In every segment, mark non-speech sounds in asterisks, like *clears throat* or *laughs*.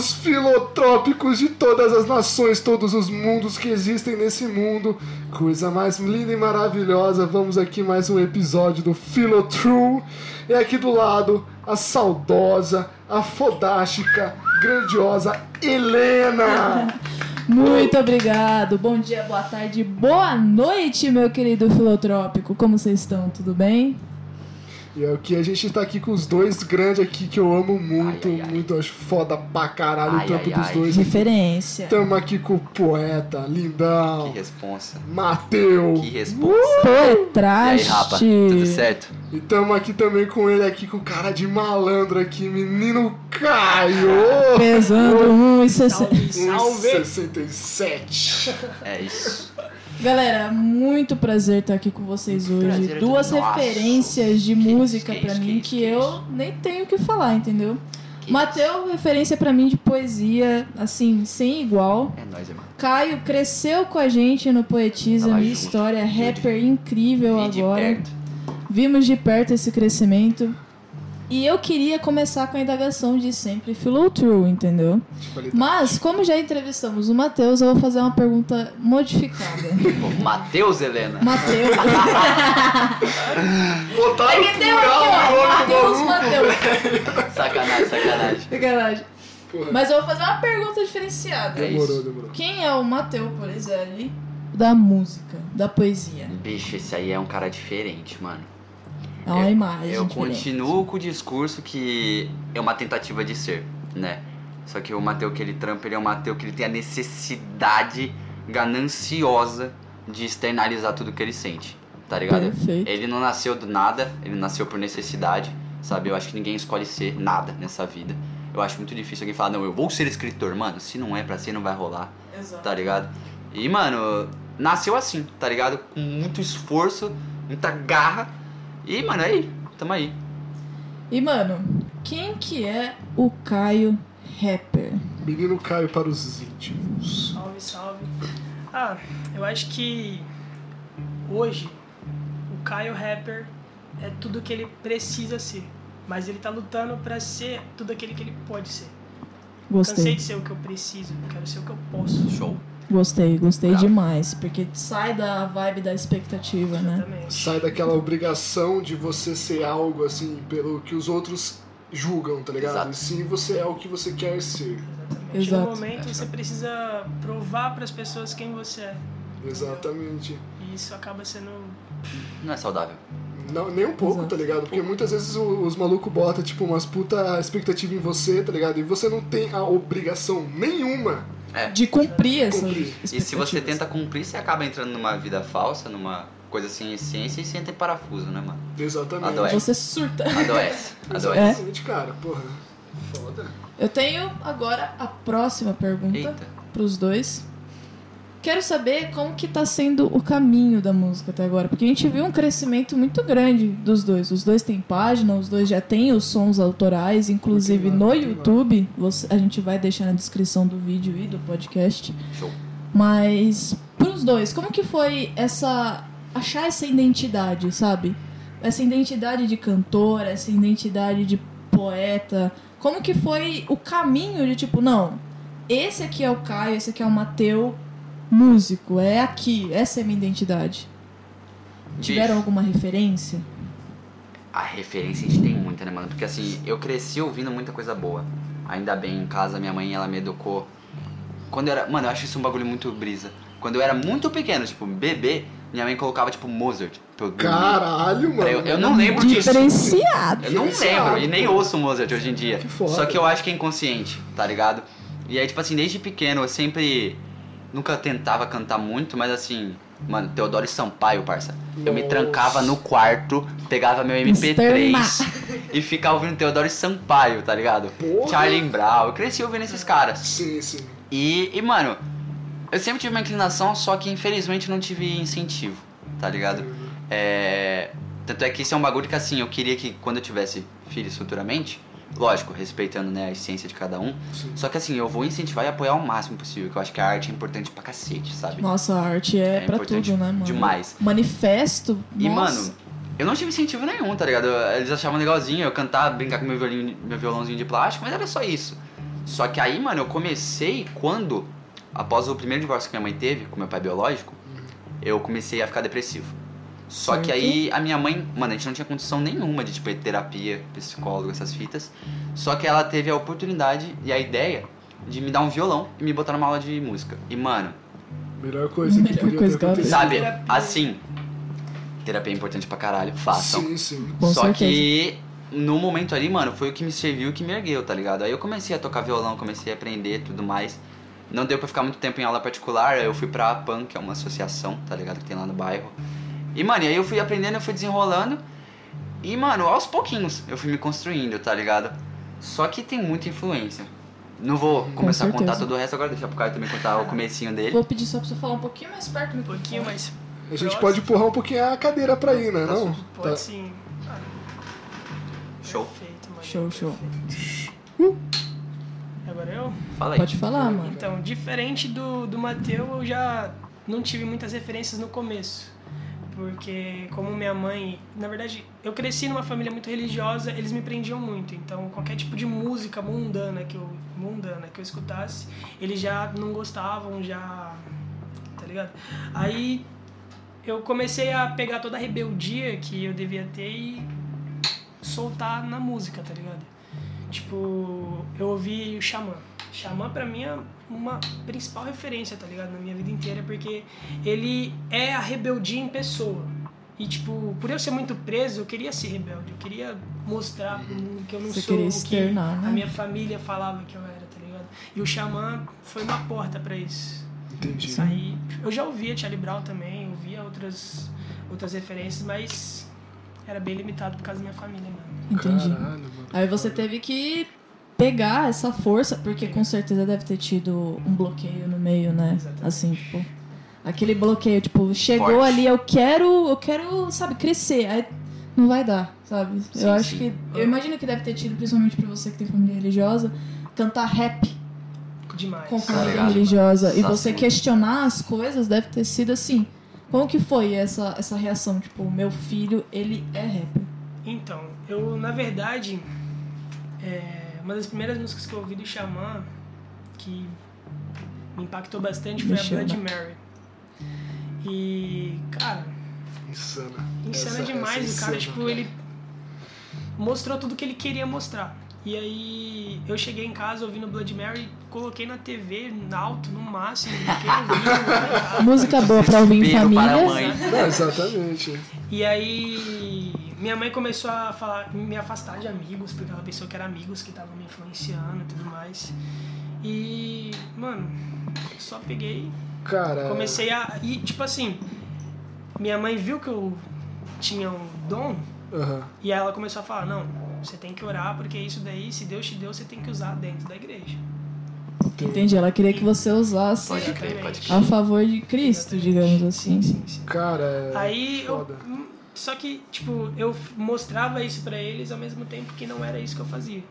os filotrópicos de todas as nações, todos os mundos que existem nesse mundo. Coisa mais linda e maravilhosa. Vamos aqui mais um episódio do Filotrue. E aqui do lado, a saudosa, a fodástica, grandiosa Helena. *laughs* Muito obrigado. Bom dia, boa tarde, boa noite, meu querido filotrópico. Como vocês estão? Tudo bem? E é o que a gente tá aqui com os dois grandes aqui que eu amo muito, Ai, ai, ai. muito, acho foda pra caralho Ai, o trampo ai, dos ai. dois. Referência. Tamo aqui com o poeta, lindão, Que responsa. Mateu. Que responsa. Uh! E aí, Poetraste. rapa? Tudo certo? E tamo aqui também com ele aqui, com cara de malandro aqui, menino Caio. *laughs* Pesando 1,60. Salve! 67. É isso. Galera, muito prazer estar aqui com vocês hoje. prazer é Duas referências de Que música isso, mim que que, eu nem tenho o que falar, entendeu? Mateu, referência pra mim de poesia, assim, sem igual. É nóis, irmão. Caio cresceu com a gente no Poetiza, minha junto. história, rapper incrível Vi de agora. perto. Vimos de perto esse crescimento. E eu queria começar com a indagação de sempre Flow True, entendeu? Mas, como já entrevistamos o Matheus, eu vou fazer uma pergunta modificada. *laughs* Matheus, Helena. Matheus. *laughs* Botaram É ó. Matheus, Matheus. *laughs* Sacanagem, sacanagem. Sacanagem. Porra. Mas eu vou fazer uma pergunta diferenciada. É Demorou, demorou. Quem é o Matheus Polizelli da música, da poesia? Bicho, esse aí é um cara diferente, mano. É uma Eu- imagem Eu diferente. continuo com o discurso que é uma tentativa de ser, né? Só que o Mateu que ele trampa, ele é um Mateu que ele tem a necessidade gananciosa de externalizar tudo que ele sente, tá ligado? Perfeito. Ele não nasceu do nada, ele nasceu por necessidade, sabe? Eu acho que ninguém escolhe ser nada nessa vida. Eu acho muito difícil alguém falar, não, eu vou ser escritor. Mano, se não é pra ser, não vai rolar, Exato. tá ligado? E, mano, nasceu assim, tá ligado? Com muito esforço, muita garra. E, mano, aí, tamo aí. E, mano, quem que é o Caio Rapper? Menino Caio para os íntimos. Salve, salve. Ah, eu acho que hoje o Caio Rapper é tudo que ele precisa ser. Mas ele tá lutando pra ser tudo aquilo que ele pode ser. Cansei Gostei, de ser o que eu preciso, quero ser o que eu posso. Show. Gostei, gostei demais. Porque sai da vibe da expectativa, né? Exatamente. Sai daquela obrigação de você ser algo assim, pelo que os outros julgam, tá ligado? Exato. E sim você é o que você quer ser. Exatamente. Exato. No momento você precisa provar pras pessoas quem você é. Exatamente. E isso acaba sendo. Não é saudável. Não, nem um pouco, Exato. tá ligado? Porque muitas vezes os malucos botam, tipo, umas puta expectativa em você, tá ligado? E você não tem a obrigação nenhuma De cumprir essa Cumprir. E se você tenta cumprir, você acaba entrando numa vida falsa, numa coisa sem essência e sem ter parafuso, né, mano? Exatamente. Adoro. Você surta. Adoece. *laughs* Adoece. É. Exatamente, cara. Porra. Foda. Eu tenho agora a próxima pergunta Eita. pros dois. Quero saber como que tá sendo o caminho da música até agora, porque a gente viu um crescimento muito grande dos dois. Os dois têm página, os dois já têm os sons autorais, inclusive no YouTube. Você- a gente vai deixar na descrição do vídeo e do podcast. Show. Mas pros dois, como que foi essa achar essa identidade, sabe? Essa identidade de cantor, essa identidade de poeta. Como que foi o caminho de tipo, não, esse aqui é o Caio, esse aqui é o Mateu, músico, é aqui, essa é a minha identidade. Tiveram Bicho, alguma referência? A referência a gente tem muita, né, mano? Porque assim, eu cresci ouvindo muita coisa boa. Ainda bem, em casa, minha mãe, ela me educou. Quando eu era. Mano, eu acho isso um bagulho muito brisa. Quando eu era muito pequeno, tipo, bebê, minha mãe colocava, tipo, Mozart. Pra eu dormir. Caralho, mano. Eu- eu não lembro disso. Diferenciado. Eu não lembro e nem ouço Mozart hoje em dia. Que foda. Só que eu acho que é inconsciente, tá ligado? E aí, tipo assim, desde pequeno eu sempre. Nunca tentava cantar muito, mas assim. Mano, Teodoro Sampaio, parça. Eu me Nossa. trancava no quarto, pegava meu MP3 *laughs* e ficava ouvindo Teodoro Sampaio, tá ligado? Porra. Charlie Brown. Eu cresci ouvindo esses caras. Sim, sim. E, e, mano, eu sempre tive uma inclinação, só que infelizmente não tive incentivo, tá ligado? É. Tanto é que isso é um bagulho que assim, eu queria que quando eu tivesse filhos futuramente, lógico, respeitando né, a essência de cada um, Sim. só que assim, eu vou incentivar e apoiar o máximo possível, que eu acho que a arte é importante pra cacete, sabe? Nossa, a arte é, É pra importante tudo, né, mano? demais. Manifesto. E, nossa. mano, eu não tive incentivo nenhum, tá ligado? Eles achavam legalzinho eu cantar, brincar com meu, violino, meu violãozinho de plástico, mas era só isso. Só que aí, mano, eu comecei quando, após o primeiro divórcio que minha mãe teve, com meu pai biológico, eu comecei a ficar depressivo. Só que Certo. aí a minha mãe, mano, a gente não tinha condição nenhuma de, tipo, terapia, psicólogo, essas fitas. Só que ela teve a oportunidade e a ideia de me dar um violão e me botar numa aula de música. E, mano, Melhor coisa que Melhor podia coisa ter que sabe, terapia. assim, terapia é importante pra caralho, façam. Sim, sim. Com Só certeza. que no momento ali, mano, foi o que me serviu e que me ergueu, tá ligado? Aí eu comecei a tocar violão, comecei a aprender e tudo mais. Não deu pra ficar muito tempo em aula particular, aí eu fui pra APAN, que é uma associação, tá ligado? Que tem lá no bairro. E, mano, e aí eu fui aprendendo, eu fui desenrolando. E, mano, aos pouquinhos eu fui me construindo, tá ligado? Só que tem muita influência. Não vou começar a contar todo o resto agora, deixar pro Caio também contar o comecinho dele. Vou pedir só pra você falar um pouquinho mais perto do Um pouquinho mais. A gente próximo. pode empurrar um pouquinho a cadeira pra ir, né? Não? Pode Tá. sim. Ah, Show. Perfeito, mano. Show, show. Uh. Agora eu? Fala aí. Pode falar, mano. Então, diferente do, do Mateu, eu já não tive muitas referências no começo. Porque, como minha mãe. Na verdade, eu cresci numa família muito religiosa, eles me prendiam muito. Então, qualquer tipo de música mundana que eu, mundana que eu escutasse, eles já não gostavam, já. Tá ligado? Aí eu comecei a pegar toda a rebeldia que eu devia ter e soltar na música, tá ligado? Tipo, eu ouvi o Xamã. Xamã pra mim é uma principal referência, tá ligado? Na minha vida inteira, porque ele é a rebeldia em pessoa. E, tipo, por eu ser muito preso, eu queria ser rebelde. Eu queria mostrar pro mundo que eu não Você sou queria o que né? a minha família falava que eu era, tá ligado? E o Xamã foi uma porta pra isso. Entendi. Aí, eu já ouvia Charlie Brown também, ouvia outras, outras referências, mas era bem limitado por causa da minha família, mano. Entendi. Caralho, mano. Aí você teve que pegar essa força, porque com certeza deve ter tido um bloqueio no meio, né? Exatamente. Assim, tipo, aquele bloqueio, tipo, chegou Forte. ali, eu quero, eu quero, sabe, crescer. Aí não vai dar, sabe? Sim, eu acho sim. que eu imagino que deve ter tido principalmente pra você que tem família religiosa, cantar rap Demais. com Tá família religiosa e Nossa, você questionar as coisas deve ter sido assim. Como que foi essa essa reação, tipo, meu filho, ele é rapper? Então, eu, na verdade, é, uma das primeiras músicas que eu ouvi do Xamã, que me impactou bastante, foi a Blood? Mary. E, cara, Insana. insana Essa- demais. essa o cara, insana, tipo, cara. ele mostrou tudo que ele queria mostrar. E aí, eu cheguei em casa ouvindo Blood Mary, coloquei na TV, alto, no máximo, fiquei ouvindo. *laughs* Música boa pra ouvir em família. mãe. Não, exatamente. E aí, minha mãe começou a falar, me afastar de amigos, porque ela pensou que eram amigos que estavam me influenciando e tudo mais. E, mano, só peguei, Cara. comecei a. E, tipo assim, minha mãe viu que eu tinha um dom, Aham. e ela começou a falar: não, você tem que orar, porque isso daí, se Deus te deu, você tem que usar dentro da igreja. Entendi, ela queria que você usasse Pode crer, pode a crer. favor de Cristo, digamos assim. Sim, sim, sim. Cara, é Aí eu. foda. hum, Só que, tipo, eu mostrava isso pra eles ao mesmo tempo que não era isso que eu fazia.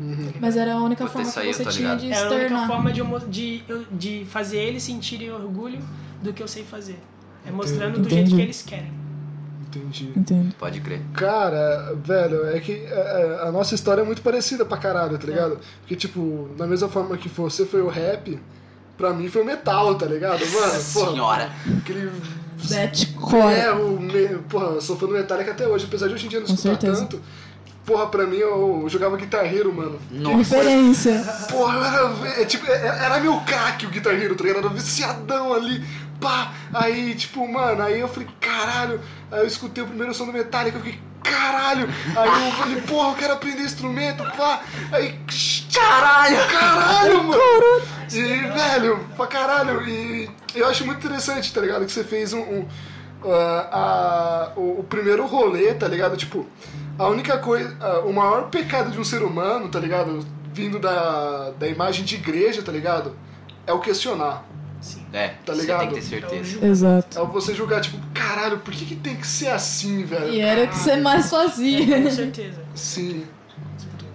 Uhum. Mas era a única forma que eu você tô tinha ligado. de Era a única externar. forma de, eu de, eu- de fazer eles sentirem orgulho do que eu sei fazer. É mostrando do jeito Entendi. que eles querem. Entendi. Entendo. Pode crer. Cara, velho, é que é, é, a nossa história é muito parecida pra caralho, tá ligado? Porque, tipo, da mesma forma que você foi o rap, pra mim foi o metal, tá ligado? Mano, porra, Senhora. aquele. Deathcore. É, o. Me... Porra, eu sou fã do Metallica até hoje, apesar de hoje em dia não Com escutar certeza. tanto. Porra, pra mim eu jogava Guitar Hero, mano. Nossa. Referência. Porra, eu era, é, tipo, é- era meu craque o Guitar Hero, tá ligado? Era viciadão ali, pá. Aí, tipo, mano, aí eu falei, caralho. Aí eu escutei o primeiro som do Metallica, eu fiquei, caralho. Aí eu falei, porra, eu quero aprender instrumento, pá. Aí, caralho, caralho, mano. E, velho, pra caralho. E eu acho muito interessante, tá ligado? Que você fez um. um, a- o, o primeiro rolê, tá ligado? Tipo, a única coisa. ah, o maior pecado de um ser humano, tá ligado? Vindo da, da imagem de igreja, tá ligado? É o questionar. Sim. É, Tá você ligado? tem que ter certeza. Exato. É você julgar, tipo, caralho, por que, que tem que ser assim, velho? E era o que você mais Com fazia. certeza. Sim.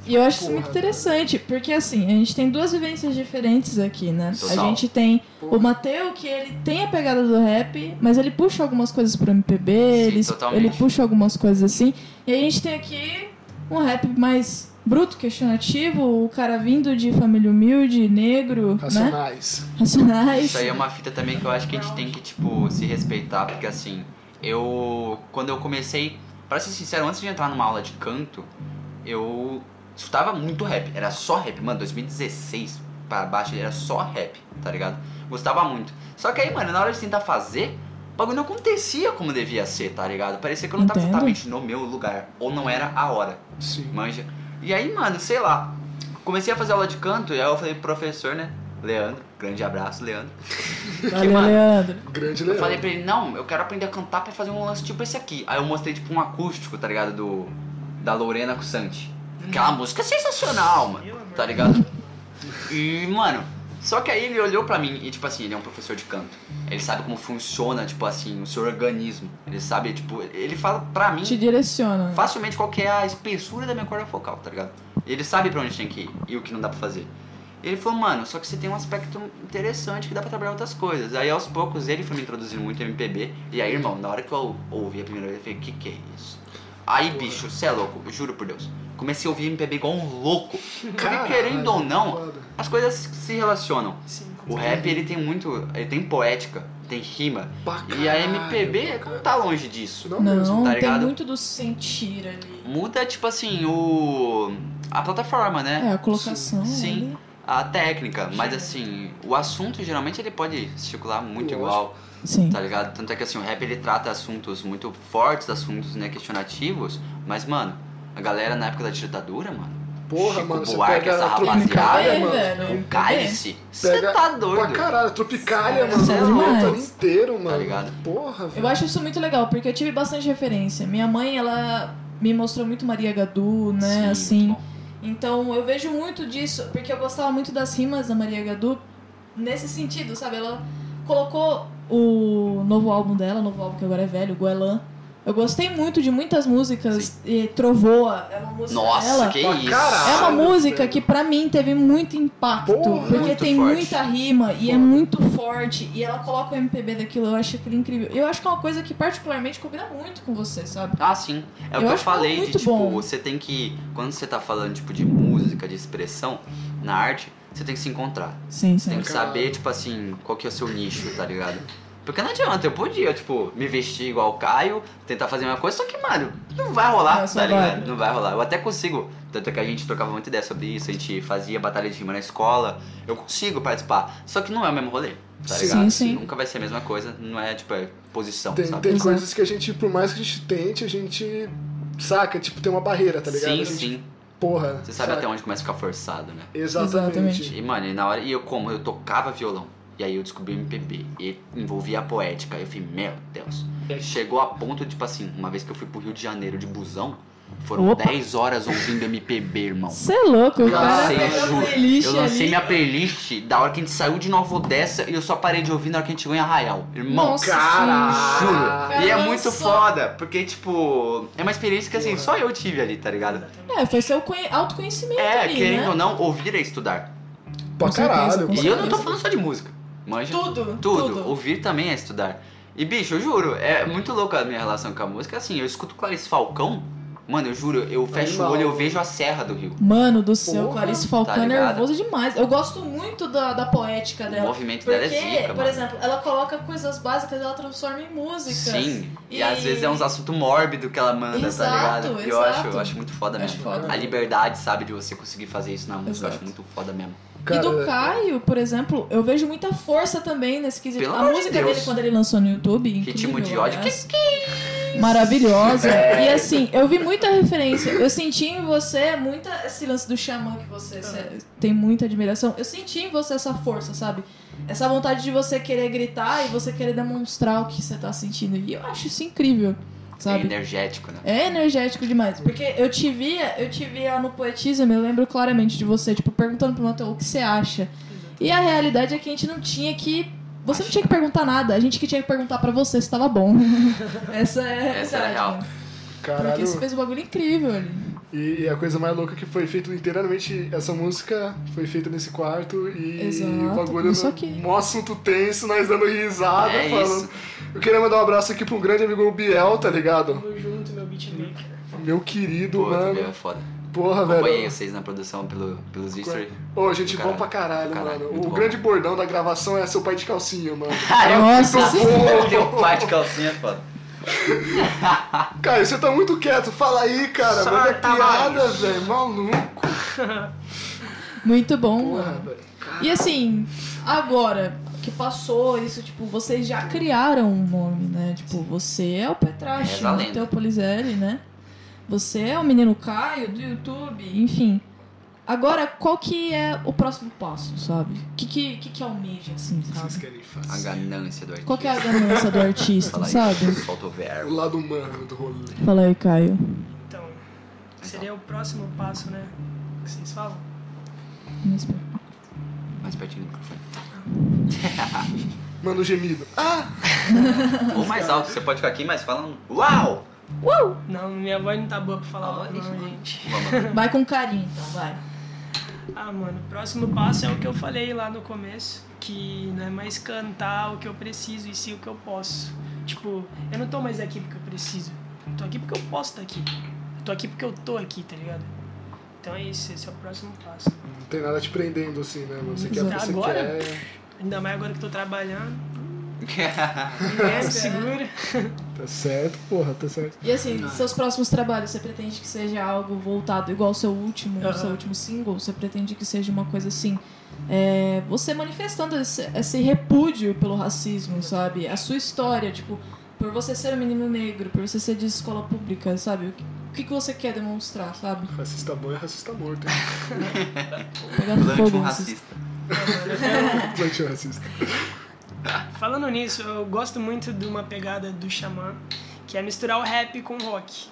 E eu acho isso Porra, muito interessante, porque assim, a gente tem duas vivências diferentes aqui, né? A Total. gente tem Porra. o Mateu, que ele tem a pegada do rap, mas ele puxa algumas coisas pro MPB, ele, totalmente. ele puxa algumas coisas assim. E a gente tem aqui um rap mais bruto, questionativo, o cara vindo de família humilde, negro, né? Racionais. Racionais. Isso aí é uma fita também que eu acho que a gente tem que, tipo, se respeitar, porque assim, eu. Quando eu comecei. Pra ser sincero, antes de entrar numa aula de canto, eu escutava muito rap. Era só rap. Mano, 2016 pra baixo era só rap, tá ligado? Gostava muito. Só que aí, mano, na hora de tentar fazer, o bagulho não acontecia como devia ser, tá ligado? Parecia que eu não tava Entendo. exatamente no meu lugar. Ou não era a hora Sim. manja. E aí, mano, sei lá. Comecei a fazer aula de canto e aí eu falei pro professor, né? Leandro, grande abraço, Leandro. Valeu, mano, Leandro. Grande Eu leão. falei pra ele, não, eu quero aprender a cantar pra fazer um lance tipo esse aqui. Aí eu mostrei tipo um acústico, tá ligado? Do. Da Lorena com Santi. Aquela música é sensacional, mano. Tá ligado? E, mano, só que aí ele olhou pra mim e, tipo assim, ele é um professor de canto. Ele sabe como funciona, tipo assim, o seu organismo. Ele sabe, tipo, ele fala pra mim Te direciona. facilmente qual que é a espessura da minha corda focal, tá ligado? Ele sabe pra onde tem que ir e o que não dá pra fazer. Ele falou, mano, só que você tem um aspecto interessante que dá pra trabalhar outras coisas. Aí aos poucos ele foi me introduzindo muito em MPB. E aí, irmão, na hora que eu ouvi a primeira vez, eu falei, que que é isso? Aí, bicho, você é louco, eu juro por Deus. Comecei a ouvir MPB igual um louco. Porque querendo ou não, as coisas se relacionam. Sim, com O rap, ele tem muito, ele tem poética, tem rima. Pra E a MPB não tá longe disso. Não, mesmo. Não, tá tem muito do sentir ali. Muda, tipo assim, o. a plataforma, né? É, a colocação. Sim. ali. A técnica, mas assim, o assunto geralmente ele pode circular muito Lógico. igual, Sim. tá ligado? Tanto é que assim, o rap ele trata assuntos muito fortes, assuntos né, questionativos, mas mano, a galera na época da ditadura, mano, Porra, Chico mano, você Buarque, pega essa a rapaziada, Tropicália, É, mano. velho. o cálice, você tá Pra doido. caralho, Tropicália, Cê mano. é o louco. ano inteiro, mano. ligado? Porra, velho. Eu acho isso muito legal, porque eu tive bastante referência. Minha mãe, ela me mostrou muito Maria Gadu, né? Sim, assim. Então eu vejo muito disso, porque eu gostava muito das rimas da Maria Gadu nesse sentido, sabe? Ela colocou o novo álbum dela, o novo álbum que agora é velho, Goelan. Eu gostei muito de muitas músicas, e Trovoa é uma música Nossa, dela. que isso. caralho. É uma música que pra mim teve muito impacto, Porra, porque muito tem forte. muita rima e é muito forte e ela coloca o MPB daquilo, eu acho aquilo incrível. Eu acho que é uma coisa que particularmente combina muito com você, sabe? Ah, sim. É o Eu que eu acho falei de, muito tipo, bom. você tem que. Quando você tá falando, tipo, de música, de expressão, na arte, você tem que se encontrar. Sim, Você tem sim. que saber, tipo assim, qual que é o seu nicho, tá ligado? Porque não adianta, eu podia, tipo, me vestir igual o Caio, tentar fazer a mesma coisa, só que, mano, não vai rolar, só tá ligado? vai. Não vai rolar. Eu até consigo, tanto é que a gente trocava muita ideia sobre isso, a gente fazia batalha de rima na escola, eu consigo participar, só que não é o mesmo rolê, tá Sim, ligado? sim. Nunca vai ser a mesma coisa, não é, tipo, é posição, Tem, sabe? tem Exato. coisas que a gente, por mais que a gente tente, a gente saca, tipo, tem uma barreira, tá ligado? sim, gente, sim. Porra. Você sabe saca? até onde começa a ficar forçado, né? Exatamente. Exatamente. E, mano, e na hora. E eu, como eu tocava violão. E aí eu descobri o MPB. E envolvia a poética. Aí eu falei, meu Deus. Chegou a ponto, tipo assim, uma vez que eu fui pro Rio de Janeiro de busão, foram Opa. 10 horas ouvindo MPB, irmão. Você é louco, cara Lancei, pegou a juro. playlist Eu lancei ali. minha playlist da hora que a gente saiu de Nova Odessa e eu só parei de ouvir na hora que a gente chegou em Arraial. Irmão, Nossa, Caralho. juro. Cara, E é muito foda, porque, tipo, é uma experiência que assim, só eu tive ali, tá ligado? É, foi seu conhe- autoconhecimento É, ali, querendo né? ou não, ouvir é estudar. Pra caralho. E eu não tô falando só de música. Manja? Tudo, Tudo. tudo. Ouvir também é estudar. E, bicho, eu juro, é muito louco a minha relação com a música. Assim, eu escuto Clarice Falcão, mano, eu juro, eu fecho Animal. o olho e eu vejo a Serra do Rio. Mano do céu, Porra, Clarice Falcão tá é nervoso demais. Eu gosto muito da, da poética O dela. movimento Porque, dela é zica, por mano. exemplo, ela coloca coisas básicas, ela transforma em música. Sim, e... E- às vezes é uns assuntos mórbidos que ela manda, Exato, tá ligado? E eu acho, exato. eu acho muito foda Acho mesmo. foda. A liberdade, sabe, de você conseguir fazer isso na música, eu acho Exato. muito foda mesmo. Cara, e do Caio, por exemplo, eu vejo muita força também nesse quesito. Pelo a música Deus. dele quando ele lançou no YouTube, Ritmo incrível, de ódio. aliás. Maravilhosa. *laughs* E assim, eu vi muita referência. Eu senti em você muita. Esse lance do xamã que você cê tem muita admiração. Eu senti em você essa força, sabe? Essa vontade de você querer gritar e você querer demonstrar o que você tá sentindo. E eu acho isso incrível, É sabe? energético, né? É energético demais. Porque eu te via, eu te via no Poetismo, eu lembro claramente de você, tipo, perguntando pro Matheus o que você acha. E a realidade é que a gente não tinha que. Você não tinha que perguntar nada, a gente que tinha que perguntar pra você se tava bom. *laughs* Essa é a Essa era realidade, real. né? Caralho. Porque você fez um bagulho incrível ali. E, a coisa mais louca é que foi feito inteiramente. Essa música foi feita nesse quarto e Exato, o bagulho no aqui. mó assunto tenso, nós dando risada, É falando. isso. Eu queria mandar um abraço aqui pra um grande amigo o Biel, tá ligado? Tamo junto, meu. Beatmaker. Meu querido, Pô, também é mano. foda. Porra, Acompanhei velho. vocês na produção pelo, pelos history. Ô, gente, bom pra caralho, caralho, mano. O bom. grande bordão da gravação é seu pai de calcinha, mano. *laughs* Nossa, Teu pai de calcinha é foda. *laughs* Caio, você tá muito quieto. Fala aí, cara. Só Manda tá piada, velho. Maluco. muito bom, Porra, mano. E assim, agora que passou isso, tipo, vocês já criaram um nome, né? Tipo, você é o Petrache, lenda. Matheus Polizelli, né? Você é o menino Caio do YouTube, enfim. Agora, qual que é o próximo passo, sabe? O que, que, que, que almeja, assim, Vocês sabe? querem A fazer? ganância do artista. Qual que é a ganância do artista, sabe? Solta o O verbo. lado humano do rolê. Fala aí, Caio. Então, seria o próximo passo, né? Que vocês falam? Mais pertinho do microfone. *laughs* Manda o gemido. Ah! *laughs* Ou mais alto, você pode ficar aqui, mas falando. Uau! Não, minha voz não tá boa pra falar isso, não, gente. Vai com carinho, então, vai. Ah, mano, o próximo passo é o que eu falei lá no começo, que não é mais cantar o que eu preciso e sim o que eu posso. Tipo, eu não tô mais aqui porque eu preciso. Eu tô aqui porque eu posso estar aqui. Eu tô aqui porque eu tô aqui, tá ligado? Então é isso, esse é o próximo passo. Não tem nada te prendendo assim, né, mano? Você quer você Agora? quer. Ainda mais agora que eu tô trabalhando. *laughs* Me segura. Tá certo, porra, tá certo. E assim, seus próximos trabalhos, você pretende que seja algo voltado igual ao seu último, Aham. seu último single? Você pretende que seja uma coisa assim, é, você manifestando esse, esse repúdio pelo racismo, sabe? A sua história, tipo, por você ser um menino negro, por você ser de escola pública, sabe? O que, o que, que você quer demonstrar, sabe? Racista bom é racista morto. Pegando Plante fogo. um vocês. racista. Plantio racista. *laughs* Falando nisso, eu gosto muito de uma pegada do Xamã, que é misturar o rap com o rock.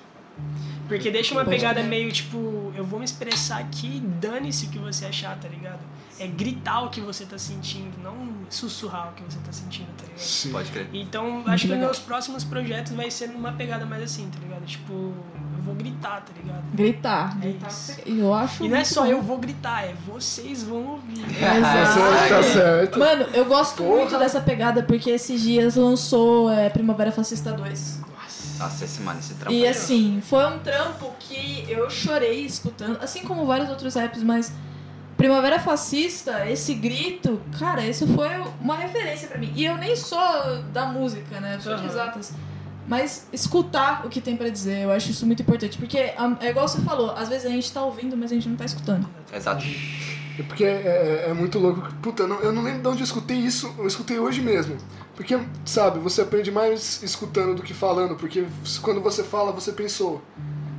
Porque deixa uma pegada meio tipo, eu vou me expressar aqui, dane-se o que você achar, tá ligado? É gritar o que você tá sentindo, não sussurrar o que você tá sentindo, tá ligado? Sim. Pode crer. Então, acho que meus próximos projetos vai ser numa pegada mais assim, tá ligado? Tipo, eu vou gritar, tá ligado? Gritar. É gritar isso. eu acho E não é só bom. eu vou gritar, é vocês vão ouvir. *laughs* Tá certo, tá certo. Mano, eu gosto Porra. muito dessa pegada porque esses dias lançou é, Primavera Fascista 2. Nossa, esse mano, esse trampo. E ó. assim, foi um trampo que eu chorei escutando, assim como vários outros raps, mas Primavera Fascista, esse grito, cara, isso foi uma referência pra mim. E eu nem sou da música, né? Eu sou de Aham. exatas. Mas escutar o que tem pra dizer, eu acho isso muito importante. Porque a- é igual você falou, às vezes a gente tá ouvindo, mas a gente não tá escutando. Exato. É porque é, é- é muito louco. Puta, eu não, eu não lembro de onde eu escutei isso. Eu escutei hoje mesmo. Porque, sabe, você aprende mais escutando do que falando. Porque quando você fala, você pensou.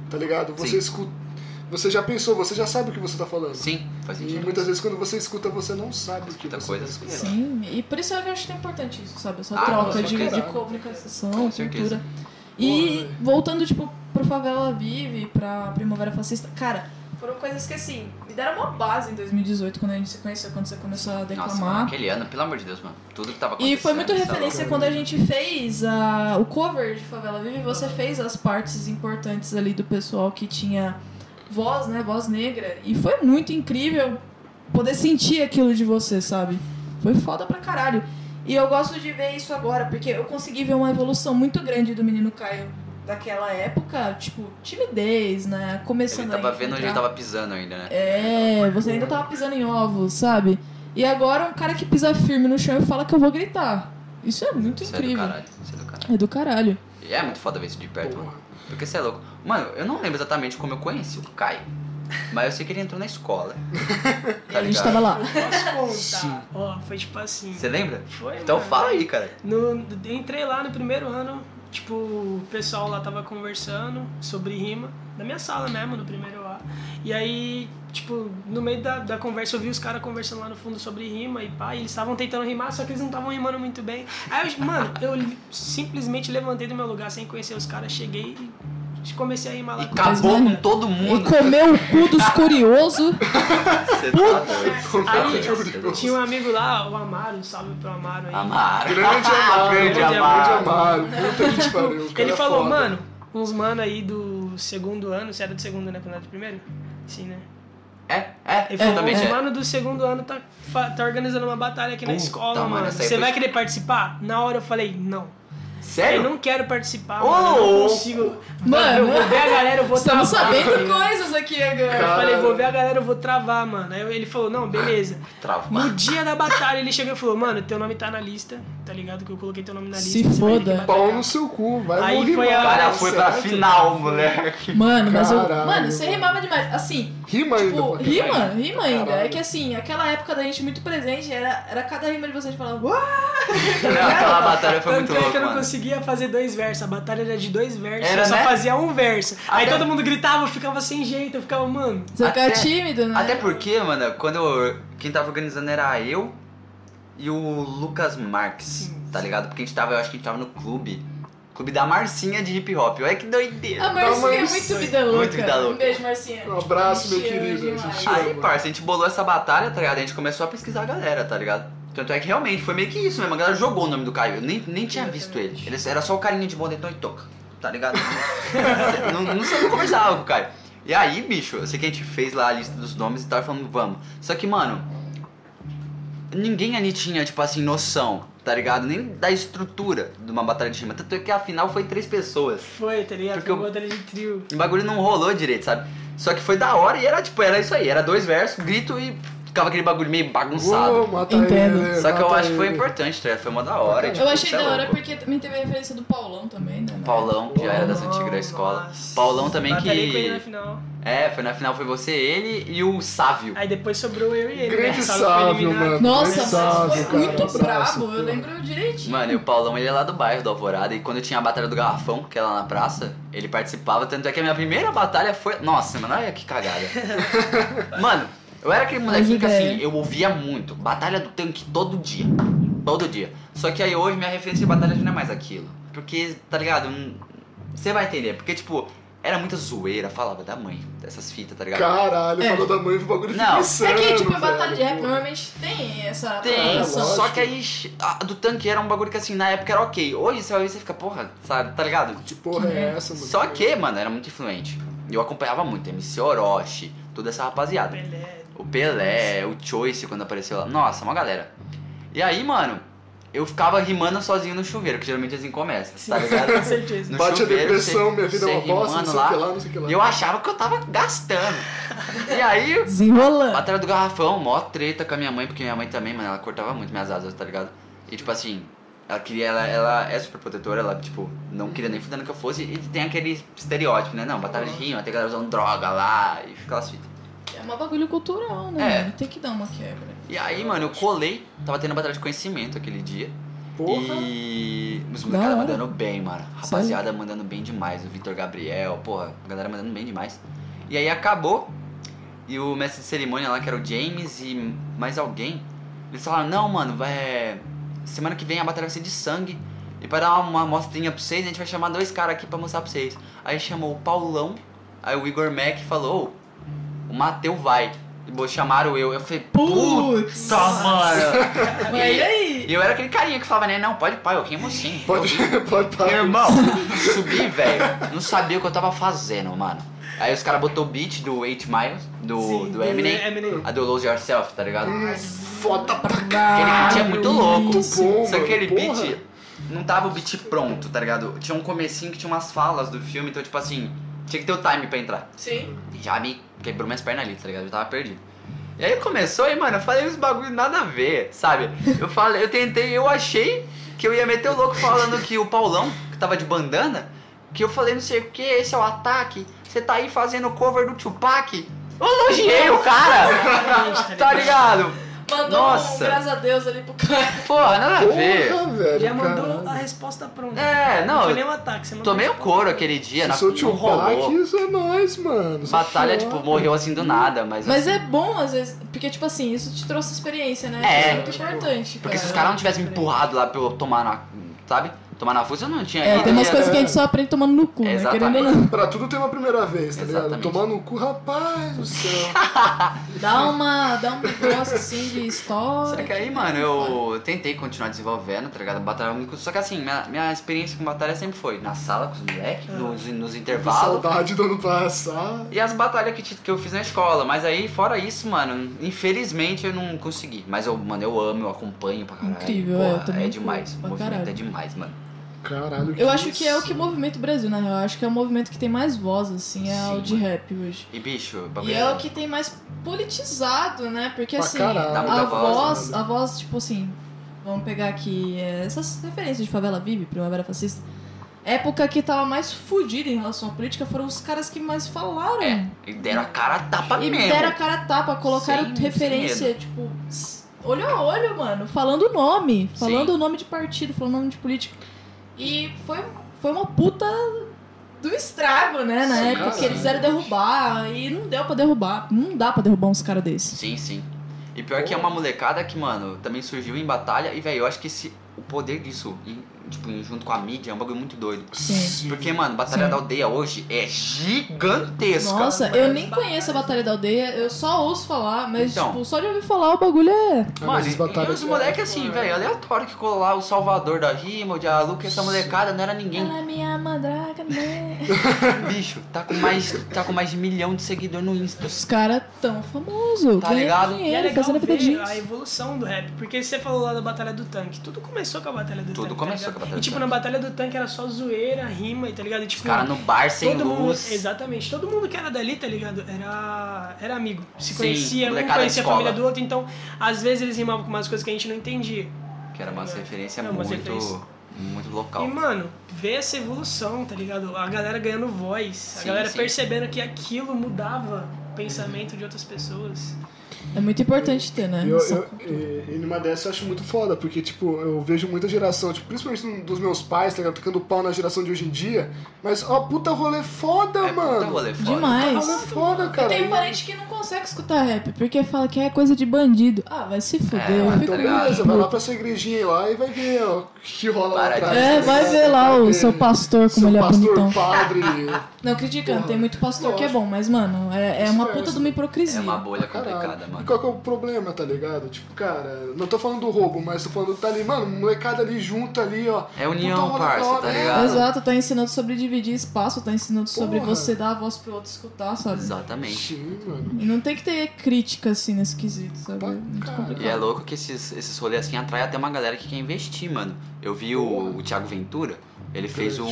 Tá ligado? Você Sim. escuta. Você já pensou, você já sabe o que você tá falando. Sim, faz E sentido. muitas vezes quando você escuta, você não sabe o que você coisa. tá escutando. Sim, e por isso eu acho que é importante isso, sabe? Essa Ah, troca de, de comunicação, Com cultura. E Porra. voltando, tipo, pro Favela Vive, pra Primavera Fascista, cara, foram coisas que, assim, me deram uma base em 2018, quando a gente se conheceu, quando você começou a Nossa, mano, declamar. aquele ano, pelo amor de Deus, mano. Tudo que tava E acontecendo. foi muito referência quando a gente fez a, o cover de Favela Vive, você fez as partes importantes ali do pessoal que tinha voz, né, voz negra, e foi muito incrível poder sentir aquilo de você, sabe? Foi foda pra caralho. E eu gosto de ver isso agora, porque eu consegui ver uma evolução muito grande do menino Caio daquela época, tipo, timidez, né, começando Ele tava a vendo onde ele tava pisando ainda, né? é, você ainda tava pisando em ovos, sabe? E agora um cara que pisa firme no chão e fala que eu vou gritar. Isso é muito Isso é do incrível. caralho. Isso é do caralho. É do caralho. E é muito foda ver isso de perto, Porra. mano. Porque você é louco. Mano, eu não lembro exatamente como eu conheci o Caio. Mas eu sei que ele entrou na escola. E *laughs* Tá a gente tava lá. Posso Sim. contar. Ó, foi tipo assim. Você lembra? Foi, Então mano. fala aí, cara. No, entrei lá no primeiro ano, tipo, o pessoal lá tava conversando sobre rima, na minha sala mesmo, no primeiro A. E aí, tipo, no meio da, da conversa eu vi os caras conversando lá no fundo sobre rima e pá, e eles estavam tentando rimar, só que eles não estavam rimando muito bem. Aí, eu, mano, eu simplesmente levantei do meu lugar sem conhecer os caras, cheguei e comecei a rimar lá E com acabou com todo E mundo. comeu o cu dos curiosos. *laughs* Você tá. Aí, tá tinha um amigo lá, o Amaro, um salve pro Amaro aí. Amaro. Grande Amaro, Grande Amaro. Amaro. Puta que pariu. Ele é falou, foda. mano, uns mano aí do segundo ano, você era do segundo, né? Quando era do primeiro? Sim, né? É, é, Ele falou, também é. mano do segundo ano tá, tá organizando uma batalha aqui na Puta, escola, mano, mano. Você foi- vai querer participar? Na hora eu falei, não. Eu Sério? não quero participar, Ô, mano. Eu não consigo. Mano, eu vou ver a galera, eu vou Estamos travar. sabendo coisas aqui agora. Eu falei, vou ver a galera, eu vou travar, mano. Aí ele falou, não, beleza. Trava. No dia da batalha, ele chegou e falou, mano, teu nome tá na lista, tá ligado? Que eu coloquei teu nome na Se lista. que foda. Pau no seu cu, vai Aí morrer foi a- cara foi pra certo? final, moleque. Mano, mas eu. Mano, você rimava demais. Assim, Rima ainda. tipo, rima, rima ainda. Caralho. É que assim, aquela época da gente muito presente, era, era cada rima de vocês falando. "Uau!" Aquela batalha foi Tanto muito é que louca, eu não mano. Conseguia fazer dois versos. A batalha era de dois versos. Era, eu só né? fazia um verso. Aí Até- todo mundo gritava, eu ficava sem jeito. Eu ficava, mano. Você ficava Até- tímido, né? Até porque, mano, quando eu- quem tava organizando era eu e o Lucas Marques, Sim. tá ligado? Porque a gente tava, eu acho que a gente tava no clube. Clube da Marcinha de hip hop. Olha que doideira. A Marcinha é muito vida louca. Muito vida louca. Um beijo, Marcinha. Um abraço, meu querido. Aí, parça, a gente bolou essa batalha, tá ligado? A gente começou a pesquisar a galera, tá ligado? Tanto é que realmente foi meio que isso mesmo. A galera jogou o nome do Caio. Eu nem, nem tinha visto ele. ele. Era só o carinha de Bonetão e Toca, tá ligado? *laughs* não, não, sei, não conversava com o Caio. E aí, bicho, eu sei que a gente fez lá a lista dos nomes e tava falando, vamos. Só que, mano, ninguém ali tinha, tipo assim, noção, tá ligado? Nem da estrutura de uma batalha de rima. Tanto é que a final foi três pessoas. Foi, tá ligado? Porque Foi uma batalha de trio. O bagulho não rolou direito, sabe? Só que foi da hora e era tipo, era isso aí, era dois versos, grito e ficava aquele bagulho meio bagunçado. Uou, Entendo. ele, Só que eu acho que foi importante, tá? Foi uma da hora. tipo, Eu achei é da hora louco. porque também teve a referência do Paulão também, né? Paulão, que já era das antigas da escola. Nossa. Paulão também Batalhei com ele na que. final. É, foi na final foi você, ele e o Sávio. Aí depois sobrou eu e ele. Grande né? Sávio sábio, foi eliminado. mano. Nossa, Grande mas sábio, foi cara. muito Abraço, brabo, eu lembro direitinho. Mano, e o Paulão, ele é lá do bairro do Alvorada, e quando tinha a Batalha do Garrafão, que era lá na praça, ele participava, tanto é que a minha primeira batalha foi... Nossa, mano, olha que cagada. *laughs* mano, eu era aquele molequinho que, As assim, eu ouvia muito, Batalha do Tanque todo dia, todo dia. Só que aí hoje minha referência de batalha já não é mais aquilo, porque, tá ligado, Hum, você vai entender, porque, tipo, era muita zoeira, falava da mãe, dessas fitas, tá ligado? Caralho, É. falou da mãe, o bagulho Não. fica É insano, que, tipo, velho. batalha de rap normalmente tem essa Tem, só que aí a do tanque era um bagulho que assim, na época era ok. Hoje você vai ver você fica, porra, sabe, tá ligado? Que porra é essa, mano? Só que, mano, era muito influente. E eu acompanhava muito, MC Orochi, toda essa rapaziada. Pelé. O Pelé, o Choice quando apareceu lá. Nossa, uma galera. E aí, mano, eu ficava rimando sozinho no chuveiro, que geralmente assim começa, Sim, tá *laughs* ligado? com certeza. No Bate a chuveiro, depressão, cê- minha vida é uma bosta, não sei o lá. que lá, não sei o que lá. E eu achava que eu tava gastando. E aí, Desenrolando. Batalha do Garrafão, mó treta com a minha mãe, porque minha mãe também, mano, ela cortava muito minhas asas, tá ligado? E tipo assim, ela queria, ela, ela é super protetora, ela, tipo, não queria nem fudendo que eu fosse, e tem aquele estereótipo, né? Não, batalha de rima, tem galera usando droga lá, e aquelas fitas. É uma bagulho cultural, né? É. mano? Tem que dar uma quebra. E aí, mano, eu colei, tava tendo batalha de conhecimento aquele dia. Porra. E os hora. mandando bem, mano. Rapaziada mandando bem demais. O Vitor Gabriel, porra, a galera mandando bem demais. E aí acabou. E o mestre de cerimônia lá, que era o James e mais alguém, eles falaram: Não, mano, vai. Semana que vem a batalha vai ser de sangue. E para dar uma mostrinha pra vocês, a gente vai chamar dois caras aqui pra mostrar pra vocês. Aí chamou o Paulão, aí o Igor Mac falou: "Ô, O Mateu vai. E chamaram eu. Eu falei: Putz! Puta, mano. *laughs* E aí? E eu era aquele carinha que falava, né? Não, pode pai, eu rimo sim. Pode, *laughs* pode parar. Irmão, subi, velho. Não sabia o que eu tava fazendo, mano. Aí os caras botou o beat do 8 Miles, do, Sim, do Eminem, Eminem. a do Lose Yourself, tá ligado? Hum, foda pra Aquele beat é muito louco. Muito bom, Só que aquele porra. beat não tava o beat pronto, tá ligado? Tinha um comecinho que tinha umas falas do filme, então tipo assim, tinha que ter o time pra entrar. Sim. Já me quebrou minhas pernas ali, tá ligado? Eu tava perdido. E aí começou e, mano, eu falei uns bagulho nada a ver, sabe? Eu falei, eu tentei, eu achei que eu ia meter o louco falando que o Paulão, que tava de bandana, que eu falei não sei o que, esse é o ataque, você tá aí fazendo cover do Tupac. Eu elogiei o cara! Exatamente, tá ligado? Mandou Nossa. um graças a Deus ali pro cara. Porra, nada a ver. Porra, velho. Já mandou caralho. a resposta pronta. É, não, Não foi nem um ataque, você mandou tomei resposta. couro aquele dia, Se na, sou tio. Pac, isso é nóis, mano. Isso Batalha, é tipo, foda. morreu assim do nada, mas. Mas assim, é bom, às vezes, porque, tipo assim, isso te trouxe experiência, né? É. Isso é muito importante. Porque se os cara. caras não tivessem me empurrado lá pra eu tomar na. Sabe? Tomar na força, eu não tinha É, ido. tem umas ia- coisas que a gente só aprende tomando no cu, né? Exatamente. Querendo ou não. Pra tudo tem uma primeira vez, tá ligado? Exatamente. Tomar no cu, rapaz do céu. *laughs* Dá uma. Dá um negócio assim de história. Só que aí, mano, eu tentei continuar desenvolvendo, tá ligado? Batalha muito. Só que assim, minha, minha experiência com batalha sempre foi na sala com os moleques, nos, nos Que intervalos. saudade do ano passado. E as batalhas que, que eu fiz na escola. Mas aí, fora isso, mano, infelizmente eu não consegui. Mas eu, mano, eu amo, eu acompanho pra caralho. Incrível, Porra, é, É demais. O movimento caralho. é demais, mano. Caralho, Eu acho que é o que movimenta o Brasil, né? Eu acho que é o movimento que tem mais voz, assim, é Sim, o de mano. rap hoje. E bicho, o E bagulho é o que tem mais politizado, né? Porque Pra assim, caralho. A voz, voz, né? a voz, tipo assim, vamos pegar aqui é, essas referências de Favela Vive, Primavera Fascista. Época que tava mais fudida em relação à política foram os caras que mais falaram. É, e deram a cara a tapa E mesmo. deram a cara a tapa, colocaram Sem- sem referência, tipo, s- olho a olho, mano, falando o nome, falando o nome de partido, falando o nome de político. E foi, foi uma puta do estrago, né, na Sim, época que eles quiseram derrubar e não deu pra derrubar. Não dá pra derrubar uns caras desses. Sim, sim. E pior que é uma molecada que, mano, também surgiu em batalha. E, velho, eu acho que esse, o poder disso, em- tipo, em- junto com a mídia, é um bagulho muito doido. Sim. Porque, mano, Batalha Sim. da Aldeia hoje é gigantesca. Nossa, Mano, eu nem conheço a Batalha da Aldeia, eu só ouço falar, mas Então. tipo, só de ouvir falar o bagulho é. Mano, mas e, e os moleques assim, velho, aleatório que colou lá o Salvador da Rima, de Aluca, essa molecada não era ninguém. Ela é minha madraca, né? *laughs* Bicho, tá com mais, tá com mais de milhão de seguidores no Insta. Os caras tão famosos, Tá ligado? E é legal ver a evolução do rap. Porque você falou lá da Batalha do Tanque. Tudo começou com a Batalha do Tudo Tanque. começou tá com a? Batalha E tipo, na Batalha do Tanque era só zoeira, rima, tá ligado? E, tipo, Os caras no bar sem todo mundo, luz. exatamente, todo mundo que era dali, tá ligado? Era, era amigo. Se Sim, conhecia, um molecada conhecia a família do outro, então às vezes eles rimavam com umas coisas que a gente não entendia. Que era uma referência É, umas muito, referências. Muito local. E, mano, ver essa evolução, tá ligado? A galera ganhando voz, a Sim, galera sim. percebendo que aquilo mudava o pensamento de outras pessoas. É muito importante ter, né? Eu, eu, e, numa dessas eu acho muito foda, porque, tipo, eu vejo muita geração, tipo, principalmente dos meus pais, tá ligado? Tocando pau na geração de hoje em dia. Mas, ó, puta rolê foda, é mano. puta rolê foda. Demais. Puta rolê foda, cara. um parente que não consegue escutar rap, porque fala que é coisa de bandido. Ah, vai se fuder. É, Então, beleza, vai lá pra essa igrejinha aí lá e vai ver, ó, o que rola lá atrás. É, tá vai ver lá o ver seu pastor, como seu ele é pastor, bonitão. padre. *laughs* Não, criticando, Porra, tem muito pastor que é lógico. bom, mas, mano, é, é uma puta de uma hipocrisia. É uma bolha complicada, E mano. qual que é o problema, tá ligado? Tipo, cara, não tô falando do roubo, mas tô falando, tá ali, mano, molecada ali junto ali, ó. É união, parça, tá é. ligado? Exato, tá ensinando sobre dividir espaço, tá ensinando sobre Porra. você dar a voz pro outro escutar, sabe? Exatamente. Sim, mano. E não tem que ter crítica assim nesse quesito, sabe? Pra É muito complicado. E é louco que esses, esses rolês assim atraem até uma galera que quer investir, mano. Eu vi o, o Thiago Ventura, ele fez um,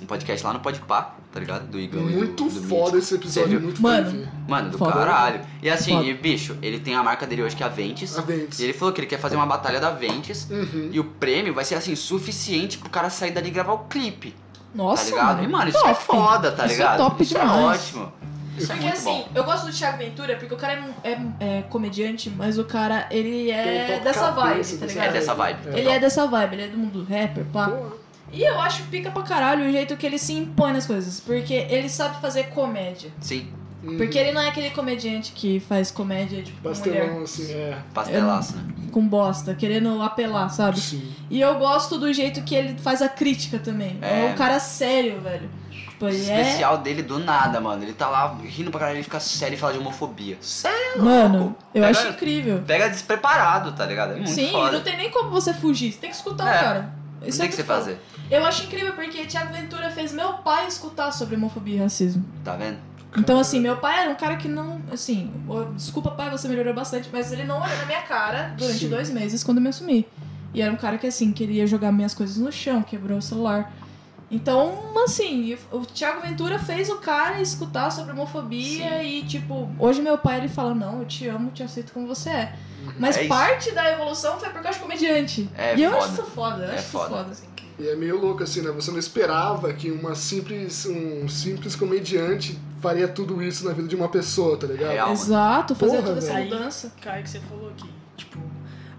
um podcast lá no Podpah, tá ligado? Do Igão e do- Muito do foda Mítico. esse episódio, muito Mano, foda. Mano, do Foda. caralho. E assim, e, bicho, ele tem a marca dele hoje que é a Ventes. Aventes. E ele falou que ele quer fazer uma batalha da Ventes. Uhum. E o prêmio vai ser assim, suficiente pro cara sair dali e gravar o clipe. Nossa, tá ligado? mano. E, mano, isso é foda, tá Isso é ligado? top isso é demais. ótimo. É Porque muito assim, bom. eu gosto do Thiago Ventura porque o cara é, é- é comediante, mas o cara, ele é dessa vibe, tá dessa ligado? É dessa vibe. Ele é dessa vibe, ele é do mundo rapper, pá. Porra. E eu acho pica pra caralho o jeito que ele se impõe nas coisas, porque ele sabe fazer comédia. Sim. Porque ele não é aquele comediante que faz comédia, tipo, com mulher, Pastelão, assim, é. pastelaço, né? com bosta, querendo apelar, sabe? Sim. E eu gosto do jeito que ele faz a crítica também. É, É. um cara sério, velho. Tipo, O é. especial dele do nada, mano. Ele tá lá rindo pra caralho, ele fica sério e fala de homofobia. Sério? Mano, eu Pega- acho incrível. Pega despreparado, tá ligado? É muito Sim, foda. não tem nem como você fugir. Você tem que escutar É. o cara. Não Isso tem é que você foda. fazer. Eu acho incrível porque Thiago Ventura fez meu pai escutar sobre homofobia e racismo. Tá vendo? Então, assim, meu pai era um cara que não. Assim, desculpa, pai, você melhorou bastante, mas ele não olhou na minha cara durante Sim. dois meses quando eu me assumi. E era um cara que, assim, queria jogar minhas coisas no chão, quebrou o celular. Então, assim, o Thiago Ventura fez o cara escutar sobre homofobia e, tipo, hoje meu pai ele fala: Não, eu te amo, te aceito como você é. Mas É isso. parte da evolução foi por causa de comediante. É e eu foda. acho isso foda, eu É acho isso foda. foda, assim. E é meio louco assim, né? Você não esperava que uma simples, um simples comediante faria tudo isso na vida de uma pessoa, tá ligado? Real. Exato, fazer Porra, toda essa velho. mudança. Cara, que você falou aqui, tipo,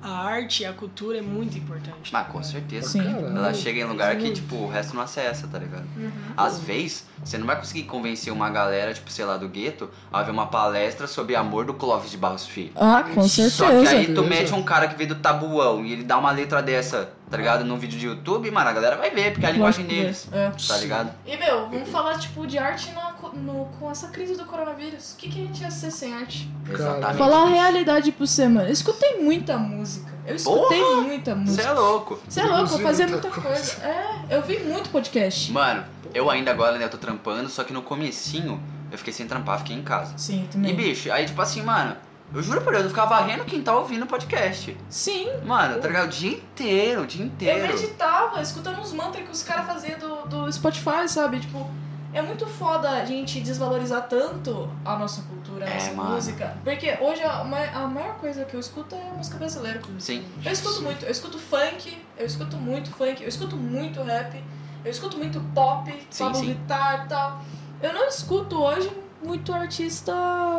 a arte e a cultura é muito importante. Mas com certeza. Sim. Caralho. Ela chega em lugar que, tipo, o resto não acessa, tá ligado? Uhum. Às vezes, você não vai conseguir convencer uma galera, tipo, sei lá, do gueto, a ver uma palestra sobre amor do Clóvis de Barros Filho. Ah, com certeza. Só que aí tu mete um cara que veio do tabuão e ele dá uma letra dessa, tá ligado? Num vídeo de YouTube, mano, a galera vai ver, porque é a linguagem deles, é. tá ligado? E, meu, vamos falar, tipo, de arte na, no- com essa crise do coronavírus. O que, que a gente ia ser sem arte? Exatamente. Falar a realidade pro você, mano. Eu escutei muita música. Eu escutei muita Você música. é louco. Você é louco, eu fazia muita coisa. coisa. É, eu vi muito podcast. Mano, eu ainda agora, né, eu tô trampando, só que no comecinho eu fiquei sem trampar, fiquei em casa. Sim, E também. bicho, aí tipo assim, mano, Eu juro por Deus, eu ficava varrendo o quintal ouvindo podcast. Sim. Mano, tá ligado? O dia inteiro, o dia Eu inteiro. meditava, escutando uns mantras que os caras faziam do, do Spotify, sabe? Tipo, é muito foda a gente desvalorizar tanto a nossa cultura, a É, nossa mano. música. Porque hoje a, a maior coisa que eu escuto é música brasileira. Sim. Eu escuto muito, eu escuto funk, eu escuto muito funk, eu escuto muito rap, eu escuto muito pop, Pablo. Vittar e tal. Eu não escuto hoje muito artista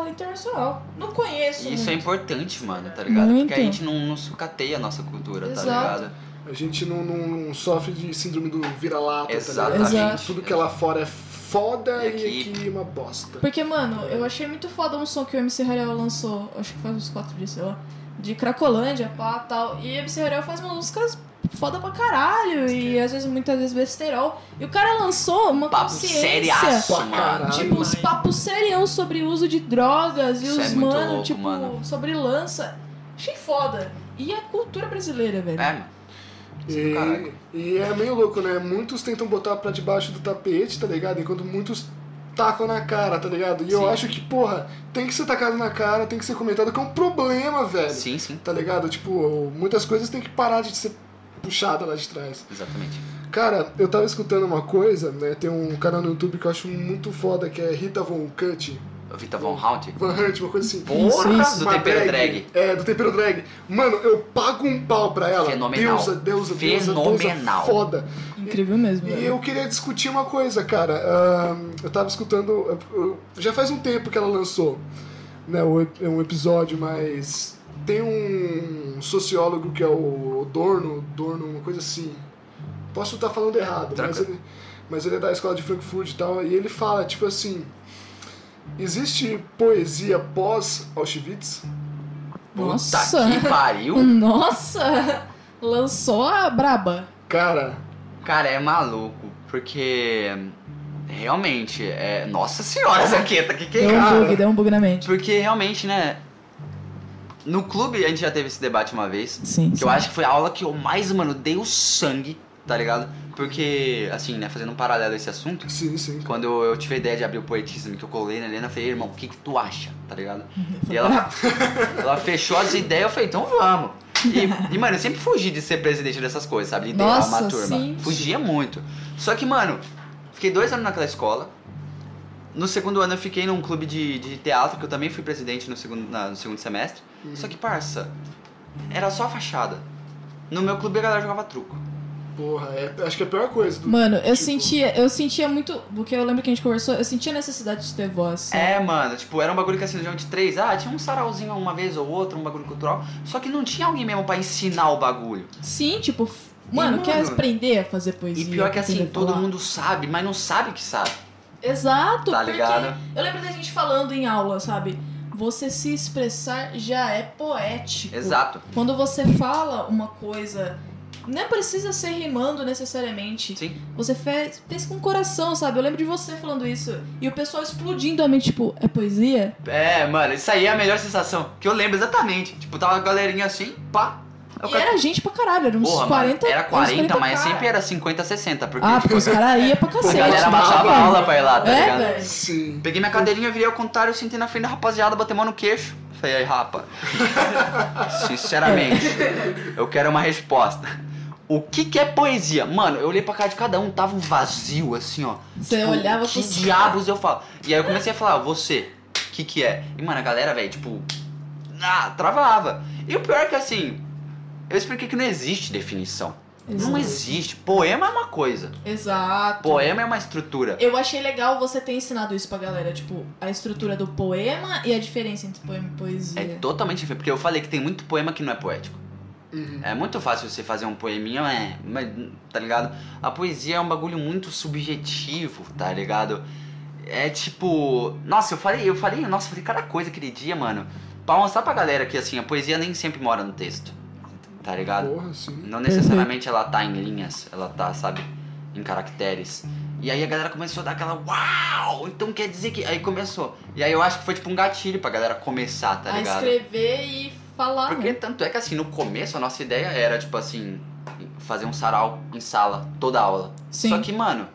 internacional. Não conheço Isso é muito. importante, mano, tá ligado? Muito. Porque a gente não, não sucateia a nossa cultura, Exato. tá ligado? A gente não, não- sofre de síndrome do vira-lata, tá ligado? Exatamente. Exato. Tudo que é lá fora é foda E e aqui- aqui é uma bosta. Porque, mano, eu achei muito foda um som que o MC Rariel lançou, acho que faz uns quatro dias, sei lá, de Cracolândia, pá, tal. E o MC Rariel faz umas músicas foda pra caralho, e às vezes, muitas vezes, besterol. E o cara lançou uma Papo consciência. seriaço, mano. caralho. Tipo, os papos serião sobre o uso de drogas e Isso os é mano, louco, tipo, mano. sobre lança. Achei foda. E a cultura brasileira, velho. É, mano. Sim, caralho. E, e é meio louco, né? Muitos tentam botar pra debaixo do tapete, tá ligado? Enquanto muitos tacam na cara, tá ligado? E eu Sim. acho que, porra, tem que ser tacado na cara, tem que ser comentado, que é um problema, velho. Sim, sim. Tá ligado? Tipo, muitas coisas tem que parar de ser puxada lá de trás. Exatamente. Cara, eu tava escutando uma coisa, né? Tem um canal no YouTube que eu acho muito foda, que é Rita Von Cut. Vita Von Haunt. Van Hunt, uma coisa assim. Porra, isso. do tempero drag. É, do tempero drag. Mano, eu pago um pau pra ela. Fenomenal. Deusa, deusa, deusa, Fenomenal. deusa foda. Incrível mesmo, E velho. eu queria discutir uma coisa, cara. Ahn, eu tava escutando. eu- Já faz um tempo que ela lançou né, um episódio, mas tem um sociólogo que é o Dorno, Dorno, uma coisa assim. Posso estar falando errado, mas Tranquilo. ele, mas ele é da escola de Frankfurt e tal, e ele fala, tipo assim. Existe poesia pós-Auschwitz? Nossa! Puta que pariu. *laughs* Nossa! Lançou a braba. Cara, Cara, é maluco. Porque. Realmente, é. Nossa senhora, *laughs* Zaqueta, que que é Deu um bug, deu um bug na mente. Porque realmente, né? No clube a gente já teve esse debate uma vez. Sim. Que eu acho que foi a aula que eu mais, mano, dei o sangue, tá ligado? Porque, assim, né, fazendo um paralelo a esse assunto, sim, sim. quando eu tive a ideia de abrir o poetismo, que eu colei na Helena, eu falei, irmão, o que que tu acha, tá ligado? E Foi ela, ela fechou as ideias, eu falei, então vamos. E, e, mano, eu sempre fugi de ser presidente dessas coisas, sabe? Liderar Nossa, uma turma. sim. Fugia muito. Só que, mano, fiquei dois anos naquela escola. No segundo ano eu fiquei num clube de, de teatro, que eu também fui presidente no segundo, na- no segundo semestre. Só que, parça, era só fachada. No meu clube a galera jogava truco. Porra, é, acho que é a pior coisa. Do, Mano, eu tipo, sentia, eu sentia muito. Porque eu lembro que a gente conversou, eu sentia a necessidade de ter voz. sabe? É, mano, tipo, era um bagulho que assim, de três, ah, tinha um sarauzinho uma vez ou outra, um bagulho cultural, só que não tinha alguém mesmo pra ensinar o bagulho. Sim, tipo, mano, mano, quer aprender a fazer poesia? E pior que assim, todo falar? mundo sabe, mas não sabe que sabe, Exato, tá porque ligado? eu lembro da gente falando em aula, sabe? Você se expressar já é poético. Exato. Quando você fala uma coisa, não precisa ser rimando necessariamente. Sim. Você fez, fez com coração, sabe? Eu lembro de você falando isso. E o pessoal explodindo a mente, tipo, é poesia? É, mano, isso aí é a melhor sensação. Que eu lembro exatamente. Tipo, tava a galerinha assim, pá. Eu E era gente pra caralho, era uns Porra, 40 mano, era uns 40, mas cara. sempre era 50, 60. Porque Ah, porque os caras iam pra *laughs* a cacete. galera né? baixava a aula pra ir lá, tá É, ligado? velho. Sim. Peguei minha cadeirinha, virei ao contrário, sentei na frente da rapaziada, botei mão no queixo. Falei, aí, rapa. *laughs* Sinceramente, eu quero uma resposta. O que que é poesia? Mano, eu olhei pra cara de cada um, tava um vazio, assim, ó. Você Tipo, olhava Que pros diabos eu falo? E aí eu comecei a falar, você, o que que é? E, mano, a galera, velho, tipo... Ah, travava. E o pior é que, assim, eu expliquei que não existe definição. Não Exato. existe. Poema é uma coisa. Exato. Poema é uma estrutura. Eu achei legal você ter ensinado isso pra galera, tipo, a estrutura do poema e a diferença entre poema e poesia. É totalmente diferente, porque eu falei que tem muito poema que não é poético. Uhum. É muito fácil você fazer um poeminha, é, mas, tá ligado? A poesia é um bagulho muito subjetivo, tá ligado? É tipo, nossa, eu falei, eu falei, nossa, eu falei cada coisa aquele dia, mano, pra mostrar pra galera que assim, a poesia nem sempre mora no texto. Tá ligado? Porra, sim. Não necessariamente ela tá em linhas, ela tá, sabe, em caracteres. E aí a galera começou a dar aquela uau! Então quer dizer que. Aí começou. E aí eu acho que foi tipo um gatilho pra galera começar, tá a ligado? escrever e falar, Porque né? tanto é que assim, no começo a nossa ideia era, tipo assim, fazer um sarau em sala, toda aula. Sim. Só que, mano,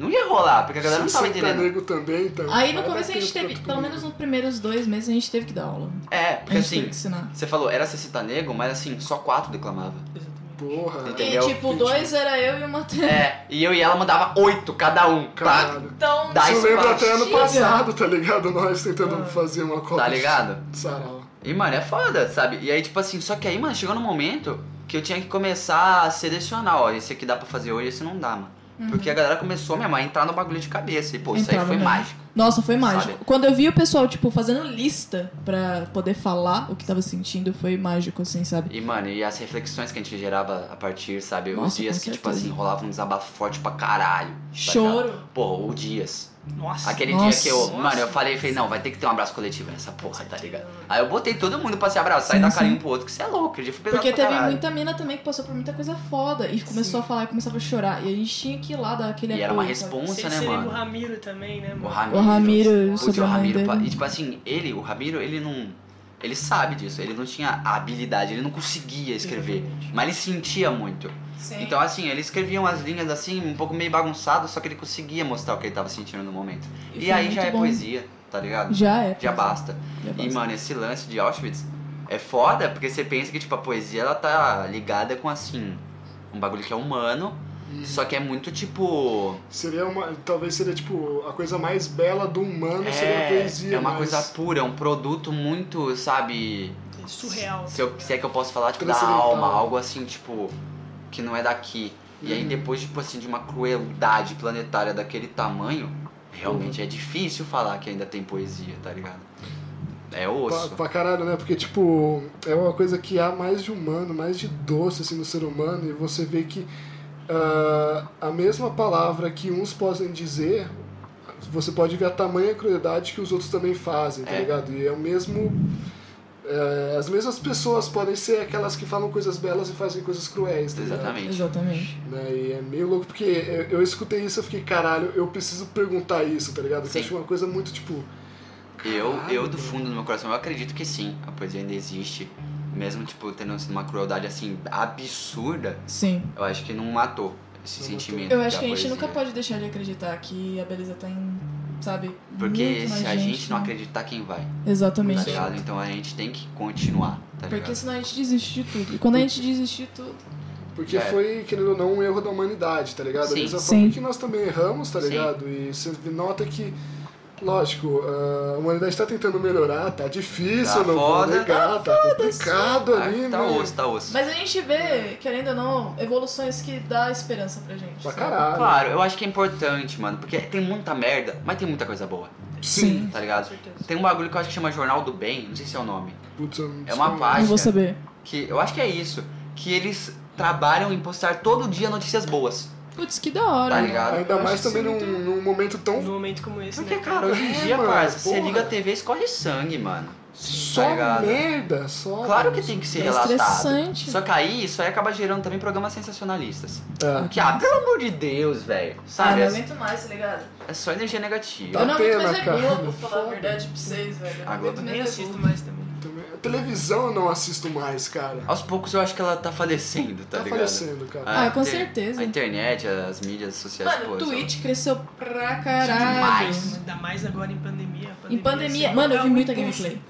Não ia rolar, porque a galera não tava você tá entendendo. nego também, então. Aí no começo a gente teve, pra pelo menos nos primeiros dois meses a gente teve que dar aula. É, A porque gente assim, teve que ensinar. você falou, era Cecita Nego, mas assim, só quatro declamava. Exatamente. Porra. Entendeu? E tipo, dois era eu e o Matheus. *laughs* É, e eu e ela mandava oito cada um, tá? Caralho. Então, Dá Isso lembra espaço. até ano passado, tá ligado? Nós tentando Ah. fazer uma copa Tá ligado? de sarau. E, mano, é foda, sabe? E aí, tipo assim, só que aí, mano, chegou no momento que eu tinha que começar a selecionar, ó, esse aqui dá pra fazer hoje, esse não dá, mano. Porque a galera começou mesmo a entrar no bagulho de cabeça. E, pô, isso aí Entrava foi mesmo. mágico. Nossa, foi mágico. Sabe? Quando eu vi o pessoal, tipo, fazendo lista pra poder falar o que tava sentindo, foi mágico, assim, sabe? E, mano, e as reflexões que a gente gerava a partir, sabe? Os Nossa, dias com que, tipo certeza. assim, rolava um desabafo forte pra caralho. tá Choro. ligado? Pô, o Dias. Nossa. Aquele Nossa. dia que eu. Mano, eu Nossa. falei, falei, não, vai ter que ter um abraço coletivo nessa porra, tá ligado? Aí eu botei todo mundo pra se abraçar Sim, e dar sim. carinho um pro outro, que você é louco, dia foi Porque teve caralho. muita mina também que passou por muita coisa foda e começou a falar e começava a chorar. E a gente tinha que ir lá dar aquele E era uma responsa, né, lembra o mano? Ramiro também, né, mano? O Ramiro. O Ramiro Putz, o Ramiro, dele. e tipo assim, ele, o Ramiro, ele não. Ele sabe disso, ele não tinha a habilidade, ele não conseguia escrever. Exatamente. Mas ele sentia muito. Sim. Então, assim, ele escrevia umas linhas assim, um pouco meio bagunçado, só que ele conseguia mostrar o que ele tava sentindo no momento. E, foi aí já é bom. poesia, tá ligado? Já é. Já basta. Já E, basta. mano, esse lance de Auschwitz é foda, porque você pensa que, tipo, a poesia, ela tá ligada com, assim, um bagulho que é humano, só que é muito, tipo... Seria uma. Talvez seria tipo a coisa mais bela do humano seria a É, poesia. é uma mas coisa pura, é um produto muito, sabe... É surreal. Se, eu, se é que eu posso falar, tipo, da alma, algo assim, tipo, que não é daqui. E aí Uhum. depois, tipo assim, de uma crueldade planetária daquele tamanho, realmente é difícil falar que ainda tem poesia, tá ligado? É Pra, osso. pra caralho, né? Porque, tipo, é uma coisa que há mais de humano, mais de doce, assim, no ser humano, e você vê que ah, a mesma palavra que uns podem dizer, você pode ver a tamanha crueldade que os outros também fazem, tá É. ligado? E é o mesmo. É, as mesmas pessoas podem ser aquelas que falam coisas belas e fazem coisas cruéis, tá ligado? Exatamente. Exatamente. Né? E é meio louco, porque eu, eu escutei isso e eu fiquei, caralho, eu preciso perguntar isso, tá ligado? Porque eu acho uma coisa muito, tipo. Eu, caralho, eu do fundo do meu coração, eu acredito que sim, a poesia ainda existe. Mesmo, tipo, tendo assim, uma crueldade, assim, absurda, Sim. eu acho que não matou esse Não sentimento. Eu acho que a gente poesia. nunca pode deixar de acreditar que a beleza tá em, sabe? Porque se a gente não acreditar, quem vai? Tá Exatamente. ligado? Então a gente tem que continuar, tá ligado? Porque senão a gente desiste de tudo. E quando a gente desiste de tudo. Porque É. foi, querendo ou não, um erro da humanidade, tá ligado? Da Sim. mesma Sim. forma que nós também erramos, tá Sim. ligado? E você nota que, lógico, a humanidade tá tentando melhorar, tá difícil, Tá não foda, vou negar, tá, complicado Ah, ali, tá né? osso, tá osso. Mas a gente vê, querendo ou não, evoluções que dá esperança pra gente. Pra caralho. Claro, eu acho que é importante, mano, porque tem muita merda, mas tem muita coisa boa, Sim. tá Com ligado? certeza. Tem um bagulho que eu acho que chama Jornal do Bem, não sei se é o nome, Putz, eu não É uma sei. página. Não vou saber. que eu acho que é isso, que eles trabalham em postar todo dia notícias boas, Putz, que da hora. tá ligado? Ainda Eu mais acho também num, muito- num momento tão Num momento como esse, Porque, né, cara, hoje em É, dia, parça, você liga a TV e escorre sangue, mano. só tá merda, só. Claro que tem que ser É relatado. estressante. Só que aí isso aí acaba gerando também programas sensacionalistas. É. Que, ah, pelo amor de Deus, velho. Ah, Sabe? não é, aguento mais, tá ligado? é só energia negativa. Dá eu não aguento mais é. Globo, pra falar a verdade pra vocês, velho. Eu A não Globo aguento Nem é assisto mais também. Televisão eu não assisto mais, cara. Aos poucos eu acho que ela tá falecendo, tá, Tá ligado? falecendo, cara. A Ah, com inter- certeza. A internet, as mídias sociais, Mano, pô, o Twitch cresceu pra caralho. Demais. Ainda mais agora em pandemia. Em pandemia, você mano, eu vi joga muita gameplay.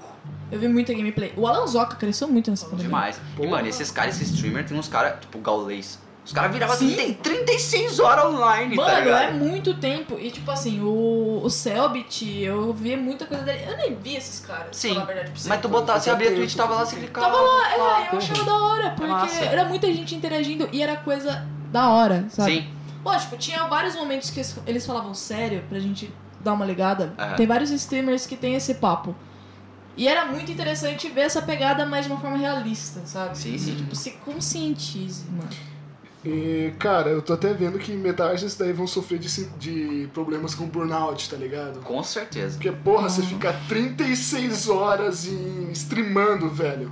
Eu vi muita gameplay. O Alan Zoka cresceu muito nessa pandemia. Demais. E, mano, esses caras, esses streamers, tem uns caras, tipo, gaulês. Os caras viravam Sim. 30 36 horas online, tá Mano, ligado? é muito tempo. E tipo assim, o, o Selbit, eu vi muita coisa dele. Eu nem vi esses caras, Sim. pra falar a verdade pra você. Mas tu botar, você abria a Twitch, tava lá, você clicava. Tava lá, é, eu achava da hora, porque massa. era muita gente interagindo e era coisa da hora, sabe? Sim, Lógico, tinha vários momentos que eles- falavam sério pra gente dar uma ligada. Tem vários streamers que tem esse papo. E era muito interessante ver essa pegada, mas de uma forma realista, sabe? sim, sim. Tipo, se conscientize, mano. E, cara, eu tô até vendo que metade desses daí vão sofrer de, de problemas com burnout, tá ligado? Com certeza. Porque, porra, você Uhum. fica 36 horas em streamando, velho.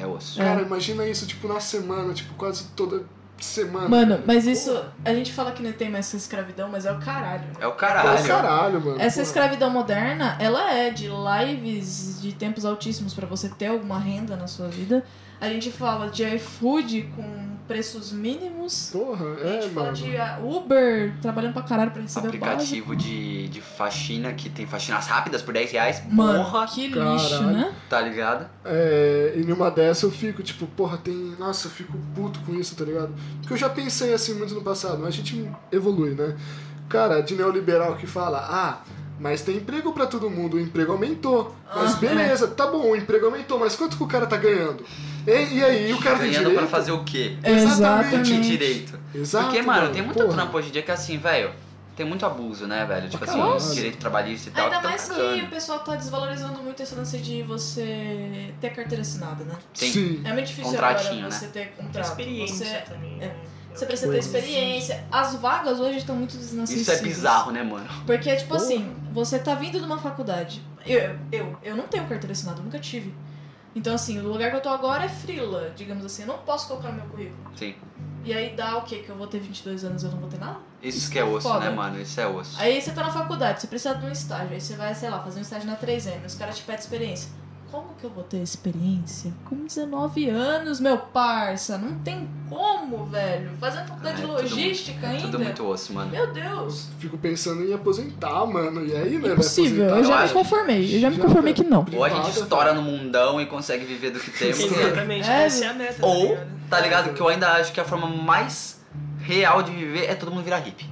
É osso. É. Cara, imagina isso, tipo, na semana, tipo, quase toda semana. Mano, mas isso. A gente fala que não tem mais essa escravidão, mas é o caralho. É o É caralho. o caralho, mano. Essa Porra. escravidão moderna, ela é de lives de tempos altíssimos pra você ter alguma renda na sua vida. A gente fala de iFood com preços mínimos. Porra, a é, gente fala mano. de ah, Uber trabalhando pra caralho pra receber. Aplicativo de, de faxina que tem faxinas rápidas por 10 reais. Mano, Porra, que caralho. lixo, né? tá ligado? É, e numa dessa eu fico, tipo, porra, tem. Nossa, eu fico puto com isso, tá ligado? Porque eu já pensei assim muito no passado, mas a gente evolui, né? Cara, de neoliberal que fala, ah, mas tem emprego pra todo mundo, o emprego aumentou. Mas Ah, beleza, tá bom, o emprego aumentou, mas quanto que o cara tá ganhando? E, e aí, o cara tem Ganhando direito? pra fazer o quê? Exatamente. Tem direito. Exato, Porque, mano, tem muito porra. trampo hoje em dia que assim, velho, tem muito abuso, né, velho? Tipo assim, direito trabalhista e tal. Ainda que tão mais que cagando. o pessoal tá desvalorizando muito esse lance de você ter carteira assinada, né? Sim. Sim. É muito difícil Contratinho, agora né? você ter contrato. experiência Você, também. é. né? Você precisa ter Pois. experiência. As vagas hoje estão muito Isso desnacessíveis. é bizarro, né, mano? Porque, tipo Porra. assim, você tá vindo de uma faculdade. Eu, eu, eu não tenho carteira assinada, nunca tive. Então, assim, o lugar que eu tô agora é frila, digamos assim. Eu não posso colocar no meu currículo. Sim. E aí dá o quê? Que eu vou ter 22 anos e eu não vou ter nada? Isso, Isso que é que é osso, foda. né, mano? Isso é osso. Aí você tá na faculdade, você precisa de um estágio. Aí você vai, sei lá, fazer um estágio na 3M. Os caras te pedem experiência. Como que eu vou ter experiência? Com 19 anos, meu parça. Não tem como, velho. Fazendo faculdade Ah, de é tudo- logística É ainda. tudo muito osso, mano. Meu Deus. Fico pensando em aposentar, mano. E aí, né? Impossível. Eu já me conformei. Eu já me conformei que não. Ou a gente estoura velho. no mundão e consegue viver do que temos. né? Exatamente, É, essa é a meta, tá Ou, tá ligado? Que eu ainda acho que a forma mais real de viver é todo mundo virar hippie.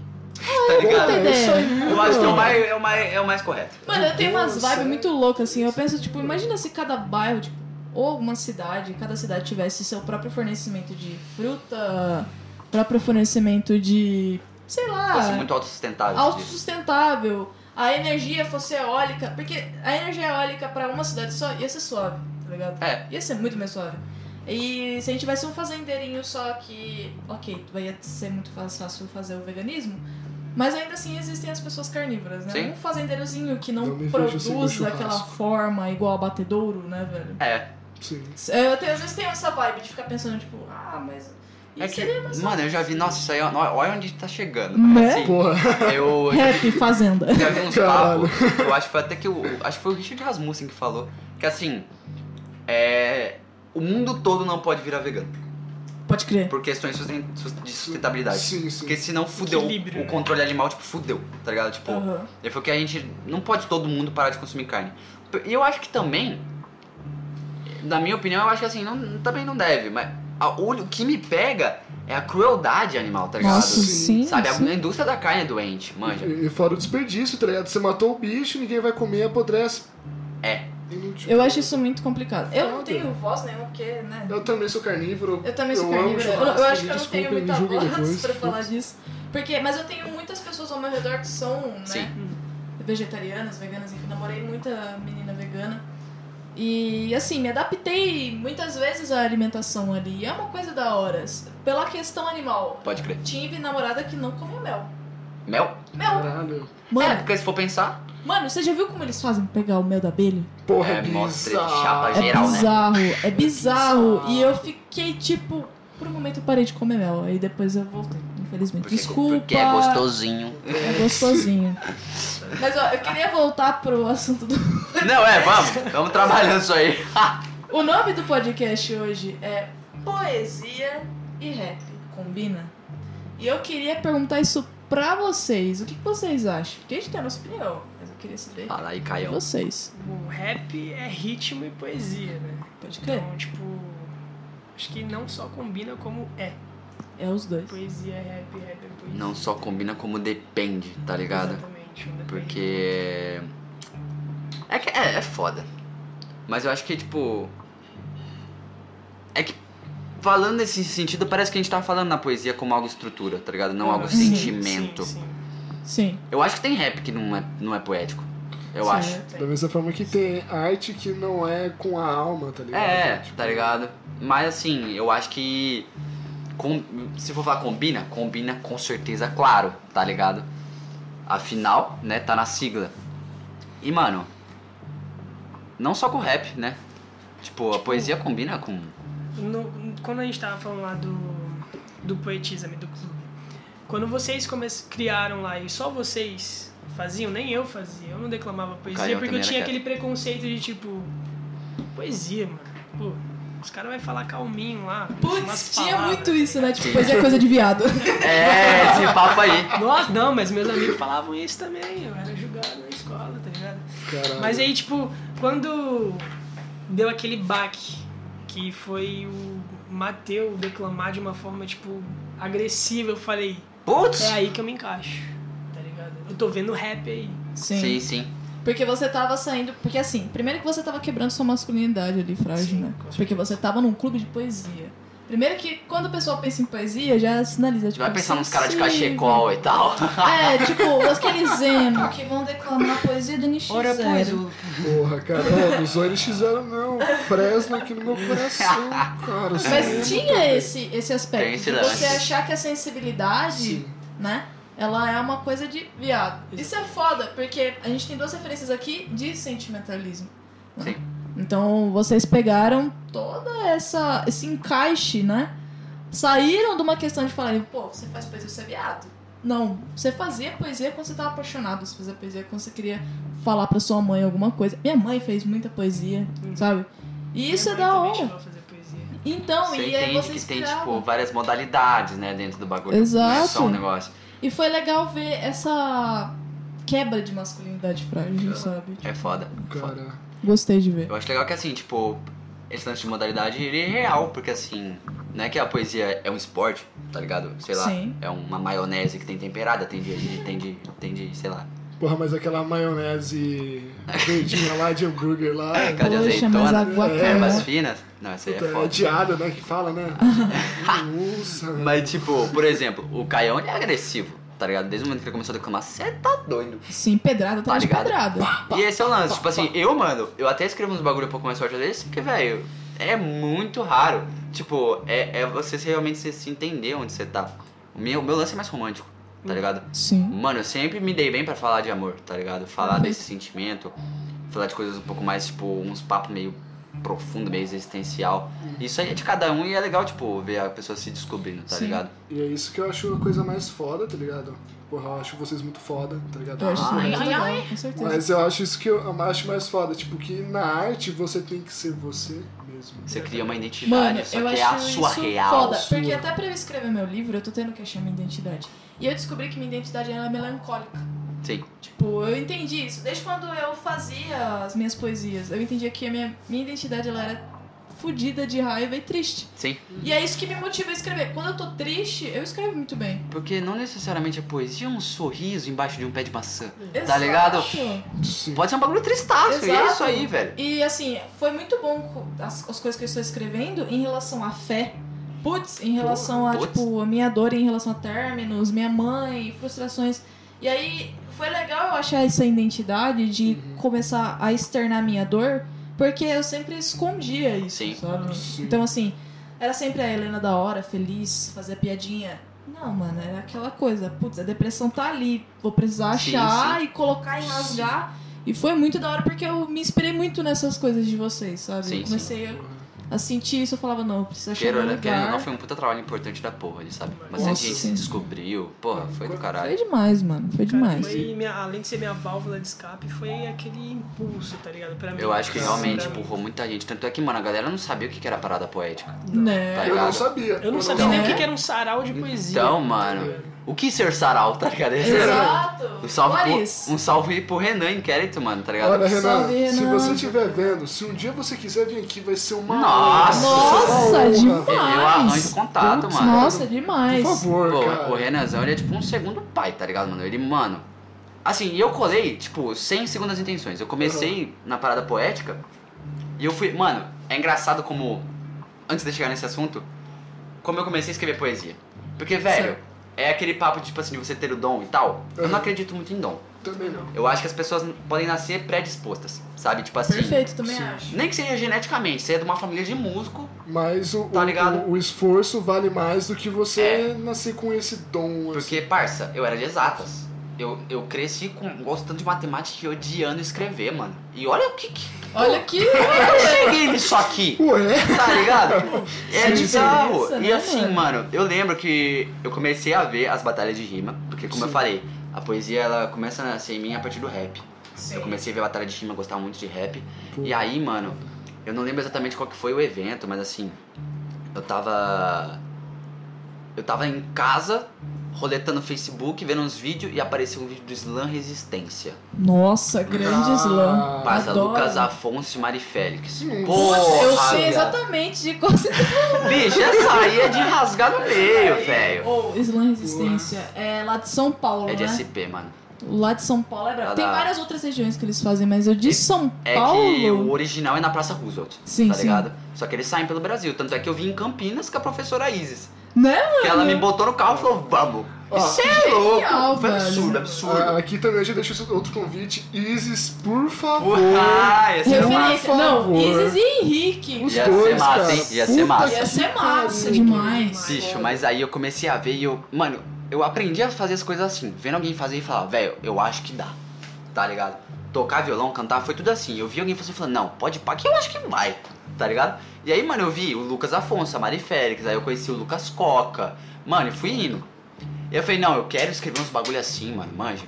Tá ligado? É isso aí, Eu acho que é o mais, é o mais, é o mais correto. Mano, eu tenho umas vibes muito loucas, assim. Eu penso, tipo, imagina se cada bairro, tipo, ou uma cidade, cada cidade tivesse seu próprio fornecimento de fruta, próprio fornecimento de. sei lá. Fosse muito autossustentável. disso. autossustentável, a energia fosse eólica, porque a energia eólica pra uma cidade só ia ser suave, tá ligado? É. Ia ser muito mais suave. E se a gente tivesse um fazendeirinho só que, ok, ia ser muito fácil fazer o veganismo, mas ainda assim existem as pessoas carnívoras, né? Sim. Um fazendeirozinho que não, produz daquela forma igual a batedouro, né, velho? É. Sim. Eu até, às vezes tenho essa vibe de ficar pensando, tipo, ah, mas. É Isso que, mais mano, eu já vi, nossa, isso aí, olha onde tá chegando. Né? Assim, Porra. eu já Rap, fazenda. Já vi uns papos, eu acho que foi até que o. Acho que foi o Richard Rasmussen que falou. Que assim. É. O mundo todo não pode virar vegano. Pode crer. Por questões de sustentabilidade. Sim, sim. Porque senão fudeu Equilíbrio, o né? controle animal, tipo, fudeu, tá ligado? Tipo, Aham. ele falou que a gente. Não pode todo mundo parar de consumir carne. E eu acho que também. Na minha opinião, eu acho que assim, não, também não deve. Mas a- o, o que me pega é a crueldade animal, tá ligado? Nossa, sim. Sabe, a, sim. a indústria da carne é doente, manja. E, e fora o desperdício, tá ligado? Você matou o bicho, ninguém vai comer, apodrece. É. Eu acho isso muito complicado. Eu não tenho voz nenhuma, porque, né? Eu também sou carnívoro. Eu também sou eu amo carnívora. Eu, eu acho que eu não tenho muita voz depois. pra falar disso. Porque, mas eu tenho muitas pessoas ao meu redor que são, né? Sim. Vegetarianas, veganas, enfim, namorei muita menina vegana. E assim, me adaptei muitas vezes à alimentação ali. E é uma coisa da hora. Pela questão animal. Pode crer. Tive namorada que não comia mel. Mel? Mel! Caralho. Mano, É, porque se for pensar, mano, você já viu como eles fazem pra pegar o mel da abelha? Porra, É, é, mostra bizarro. chapa É geral, né? bizarro, é bizarro. bizarro. E eu fiquei tipo. Por um momento eu parei de comer mel, aí depois eu voltei, infelizmente. Porque, Desculpa. porque é gostosinho. É gostosinho. Mas ó, eu queria voltar pro assunto do. *laughs* Não, é, vamos. Vamos trabalhando isso aí. *laughs* O nome do podcast hoje é Poesia e Rap. Combina? E eu queria perguntar isso pra vocês. O que vocês acham? Porque a gente tem a nossa opinião, queria saber Fala aí, de Caião. vocês. O rap é ritmo e poesia, né? Pode crer? Então, tipo, acho que não só combina como é. É os dois. Poesia é rap, rap é poesia. Não só combina como depende, tá ligado? Exatamente. um depende. Porque. É que é, é foda. Mas eu acho que, tipo. É que. Falando nesse sentido, parece que a gente tá falando na poesia como algo estrutura, tá ligado? Não Ah, algo sim, sentimento. Sim, sim. Sim. Eu acho que tem rap que não é, não é poético. Eu acho. Certo. Da mesma forma que tem arte que não é com a alma, tá ligado? É, Tipo, tá ligado? Mas assim, eu acho que. com- se for falar combina, combina com certeza, claro, tá ligado? Afinal, né, tá na sigla. E mano, não só com rap, né? Tipo, a poesia combina com. No- quando a gente tava falando lá do, do Poetisa-me, do clube, quando vocês criaram lá e só vocês faziam, nem eu fazia, eu não declamava poesia porque eu tinha aquele preconceito de tipo, poesia, mano. Pô, os caras vão falar calminho lá. Putz, tinha muito tá isso, né? Tipo, pois é coisa de viado. *laughs* É, esse papo aí. Nossa, não, mas meus amigos falavam isso também. Eu era julgado na escola, tá ligado? Caralho. Mas aí, tipo, quando deu aquele baque, que foi o Mateu declamar de uma forma, tipo, agressiva, eu falei, Putz! é aí que eu me encaixo, tá ligado? Eu tô vendo rap aí. Sim, sim. Porque você tava saindo. Porque assim, primeiro que você tava quebrando sua masculinidade ali, frágil, Sim, né? Porque você tava num clube de poesia. Primeiro que quando a pessoa pensa em poesia, já sinaliza, tipo. Vai pensar nos caras de sensível. cachecol e tal. É, tipo, aqueles emo que vão declamar poesia do NX Ora, pois, o... Porra, cara, não, não sou NX0 não. Fresno aqui no meu coração, cara. Mas tinha cara. esse, esse aspecto de você achar que a sensibilidade, Sim. né? Ela é uma coisa de viado. Isso é foda, porque a gente tem duas referências aqui de sentimentalismo. né? Sim. Então vocês pegaram toda essa esse encaixe, né? Saíram de uma questão de falarem, pô, você faz poesia, você é viado. Não, você fazia poesia quando você tava apaixonado, você fazia poesia quando você queria falar pra sua mãe alguma coisa. Minha mãe fez muita poesia, Uhum. sabe? E isso é Minha da mãe também hora. Então, Você e aí entende vocês que tem, criavam. tipo, várias modalidades, né, dentro do bagulho. Exato. Não é só um negócio. E foi legal ver essa quebra de masculinidade frágil, sabe? É foda. foda. Cara, Gostei de ver. Eu acho legal que, assim, tipo, esse lance de modalidade, ele é real, porque, assim, não é que a poesia é um esporte, tá ligado? Sei lá, Sim. é uma maionese que tem temperada, tem de, tem de, tem de, sei lá. porra, mas aquela maionese verdinha lá de hambúrguer lá. *laughs* É, cara de azeitona, guacamole- ervas finas. Não, essa aí é é foda. diada, né? Que fala, né? *laughs* Nossa. Mas, tipo, por exemplo, o Caião, é agressivo, tá ligado? Desde o momento que ele começou a declamar, você tá doido. Sim, pedrada Tá de ligado? pedrada. E esse é o lance, tipo assim, eu, mano, eu até escrevo uns bagulho um pouco mais forte às vezes, porque, velho, é muito raro. Tipo, é, é você realmente se, se entender onde você tá. O meu, o meu lance é mais romântico, tá ligado? Sim. Mano, eu sempre me dei bem pra falar de amor, tá ligado? Falar desse sentimento, falar de coisas um pouco mais, tipo, uns papos meio profundo, meio existencial. Isso aí é de cada um e é legal, tipo, ver a pessoa se descobrindo, tá Sim. ligado? E é isso que eu acho a coisa mais foda, tá ligado? Porra, eu acho vocês muito foda, tá ligado? Eu acho isso Ai, muito ai, legal, com certeza. Mas eu acho isso que eu acho mais foda, tipo, que na arte você tem que ser você mesmo. Você cria uma identidade, Mano, só eu que acho é a sua isso real. foda. sua. Porque até pra eu escrever meu livro, eu tô tendo que achar minha identidade. E eu descobri que minha identidade ela é melancólica. Sim. Tipo, eu entendi isso. Desde quando eu fazia as minhas poesias, eu entendia que a minha, minha identidade ela era fodida de raiva e triste. Sim. E é isso que me motiva a escrever. Quando eu tô triste, eu escrevo muito bem. Porque não necessariamente a poesia é um sorriso embaixo de um pé de maçã. Exato. Tá ligado? Pode ser um bagulho tristaço, e é Exato. isso aí, velho. E assim, foi muito bom as, as coisas que eu estou escrevendo em relação à fé. Putz, em relação a, Putz. tipo, a minha dor em relação a términos, minha mãe, frustrações. E aí, foi legal eu achar essa identidade de Uhum. começar a externar minha dor, porque eu sempre escondia isso, Sim. sabe? Sim. Então, assim, era sempre a Helena da hora, feliz, fazer piadinha. Não, mano, era aquela coisa, putz, a depressão tá ali, vou precisar Sim, achar e colocar e rasgar. E foi muito da hora porque eu me inspirei muito nessas coisas de vocês, sabe? Sim, eu comecei a- a sentir isso, eu falava, não, eu preciso achar Queira, meu né? Querendo ou não, lugar. foi um puta trabalho importante da porra, ele sabe? Bastante Nossa, gente sim. se descobriu. Porra, foi do Foi caralho. demais, mano, foi Cara, demais. foi minha- além de ser minha válvula de escape, foi aquele impulso, tá ligado? Pra mim. Eu acho que realmente empurrou muita gente. Tanto é que, mano, a galera não sabia o que que era parada poética. Né? Tá Eu não sabia. Eu não sabia nem o sabia. que que era um sarau de poesia. Então, mano, o que ser sarau, tá ligado? Esse era- Exato! Um salve, pro, um salve pro Renan Inquérito, mano, tá ligado? Olha, Renan, Salve, se Renan. você estiver vendo, se um dia você quiser vir aqui, vai ser uma Nossa! Nossa, uma demais! Eu arranjo contato, Putz, mano. Nossa, demais! Por favor, Pô, cara. o Renanzão, ele é tipo um segundo pai, tá ligado, mano? Ele, mano. Assim, eu colei, tipo, sem segundas intenções. Eu comecei na parada poética e eu fui. Mano, é engraçado como. Antes de chegar nesse assunto, como eu comecei a escrever poesia. Porque, velho, Certo. É aquele papo, tipo assim, de você ter o dom e tal. Eu não Uhum. acredito muito em dom. Também não. Eu acho que as pessoas podem nascer predispostas, sabe? Tipo assim. Perfeito, também Sim. acho. Nem que seja geneticamente, você é de uma família de músico. Mas o, Tá o- ligado? o, o esforço vale mais do que você nascer com esse dom. assim. Porque, parça, eu era de exatas. Eu, eu cresci com, gostando de matemática e odiando escrever, mano. E olha o que, que Olha que. eu cheguei nisso aqui, Ué? tá ligado? É Sim, bizarro. diferença, E né, assim, mano? mano, eu lembro que eu comecei a ver as batalhas de rima, porque como eu Sim. falei, a poesia ela começa a nascer em mim a partir do rap. Eu comecei a ver batalha de rima, gostava muito de rap. Pô. E aí, mano, Eu não lembro exatamente qual que foi o evento, mas assim, eu tava. Eu tava em casa, roletando no Facebook, vendo uns vídeos e apareceu um vídeo do Slam Resistência. Nossa, grande Ah, slam. Adoro. Lucas Afonso e Mari Félix. Porra! Eu sei exatamente de qual você Bicho, essa aí é de rasgar no meio, velho. Ou Slam Resistência. É lá de São Paulo, É de né? SP, mano. Lá de São Paulo é brabo. Tem várias outras regiões que eles fazem, mas eu de São É Paulo. que o original é na Praça Roosevelt, Sim, tá sim. ligado? Só que eles saem pelo Brasil. Tanto é que eu vim em Campinas com a professora Isis. Né, Que ela me botou no carro e falou, vamos. Ó, Isso é louco. Foi absurdo, absurdo. Ah, aqui também eu já deixo esse outro convite. Isis, por favor. Porra, ia ser Por massa. Referência. Não. Isis e Henrique. Os Ia ser dois, massa, cara. hein? Ia ser massa. Ia ser massa demais. Bicho, mas aí eu comecei a ver e eu. Mano, eu aprendi a fazer as coisas assim. Vendo alguém fazer e falar, velho, eu acho que dá. Tá ligado? Tocar violão, cantar, foi tudo assim. Eu vi alguém fazer e falando, não, pode pá que eu acho que vai. Tá ligado? E aí, mano, eu vi o Lucas Afonso, a Mari Félix, aí eu conheci o Lucas Coca. Mano, e fui indo. E eu falei, não, eu quero escrever uns bagulho assim, mano, manja.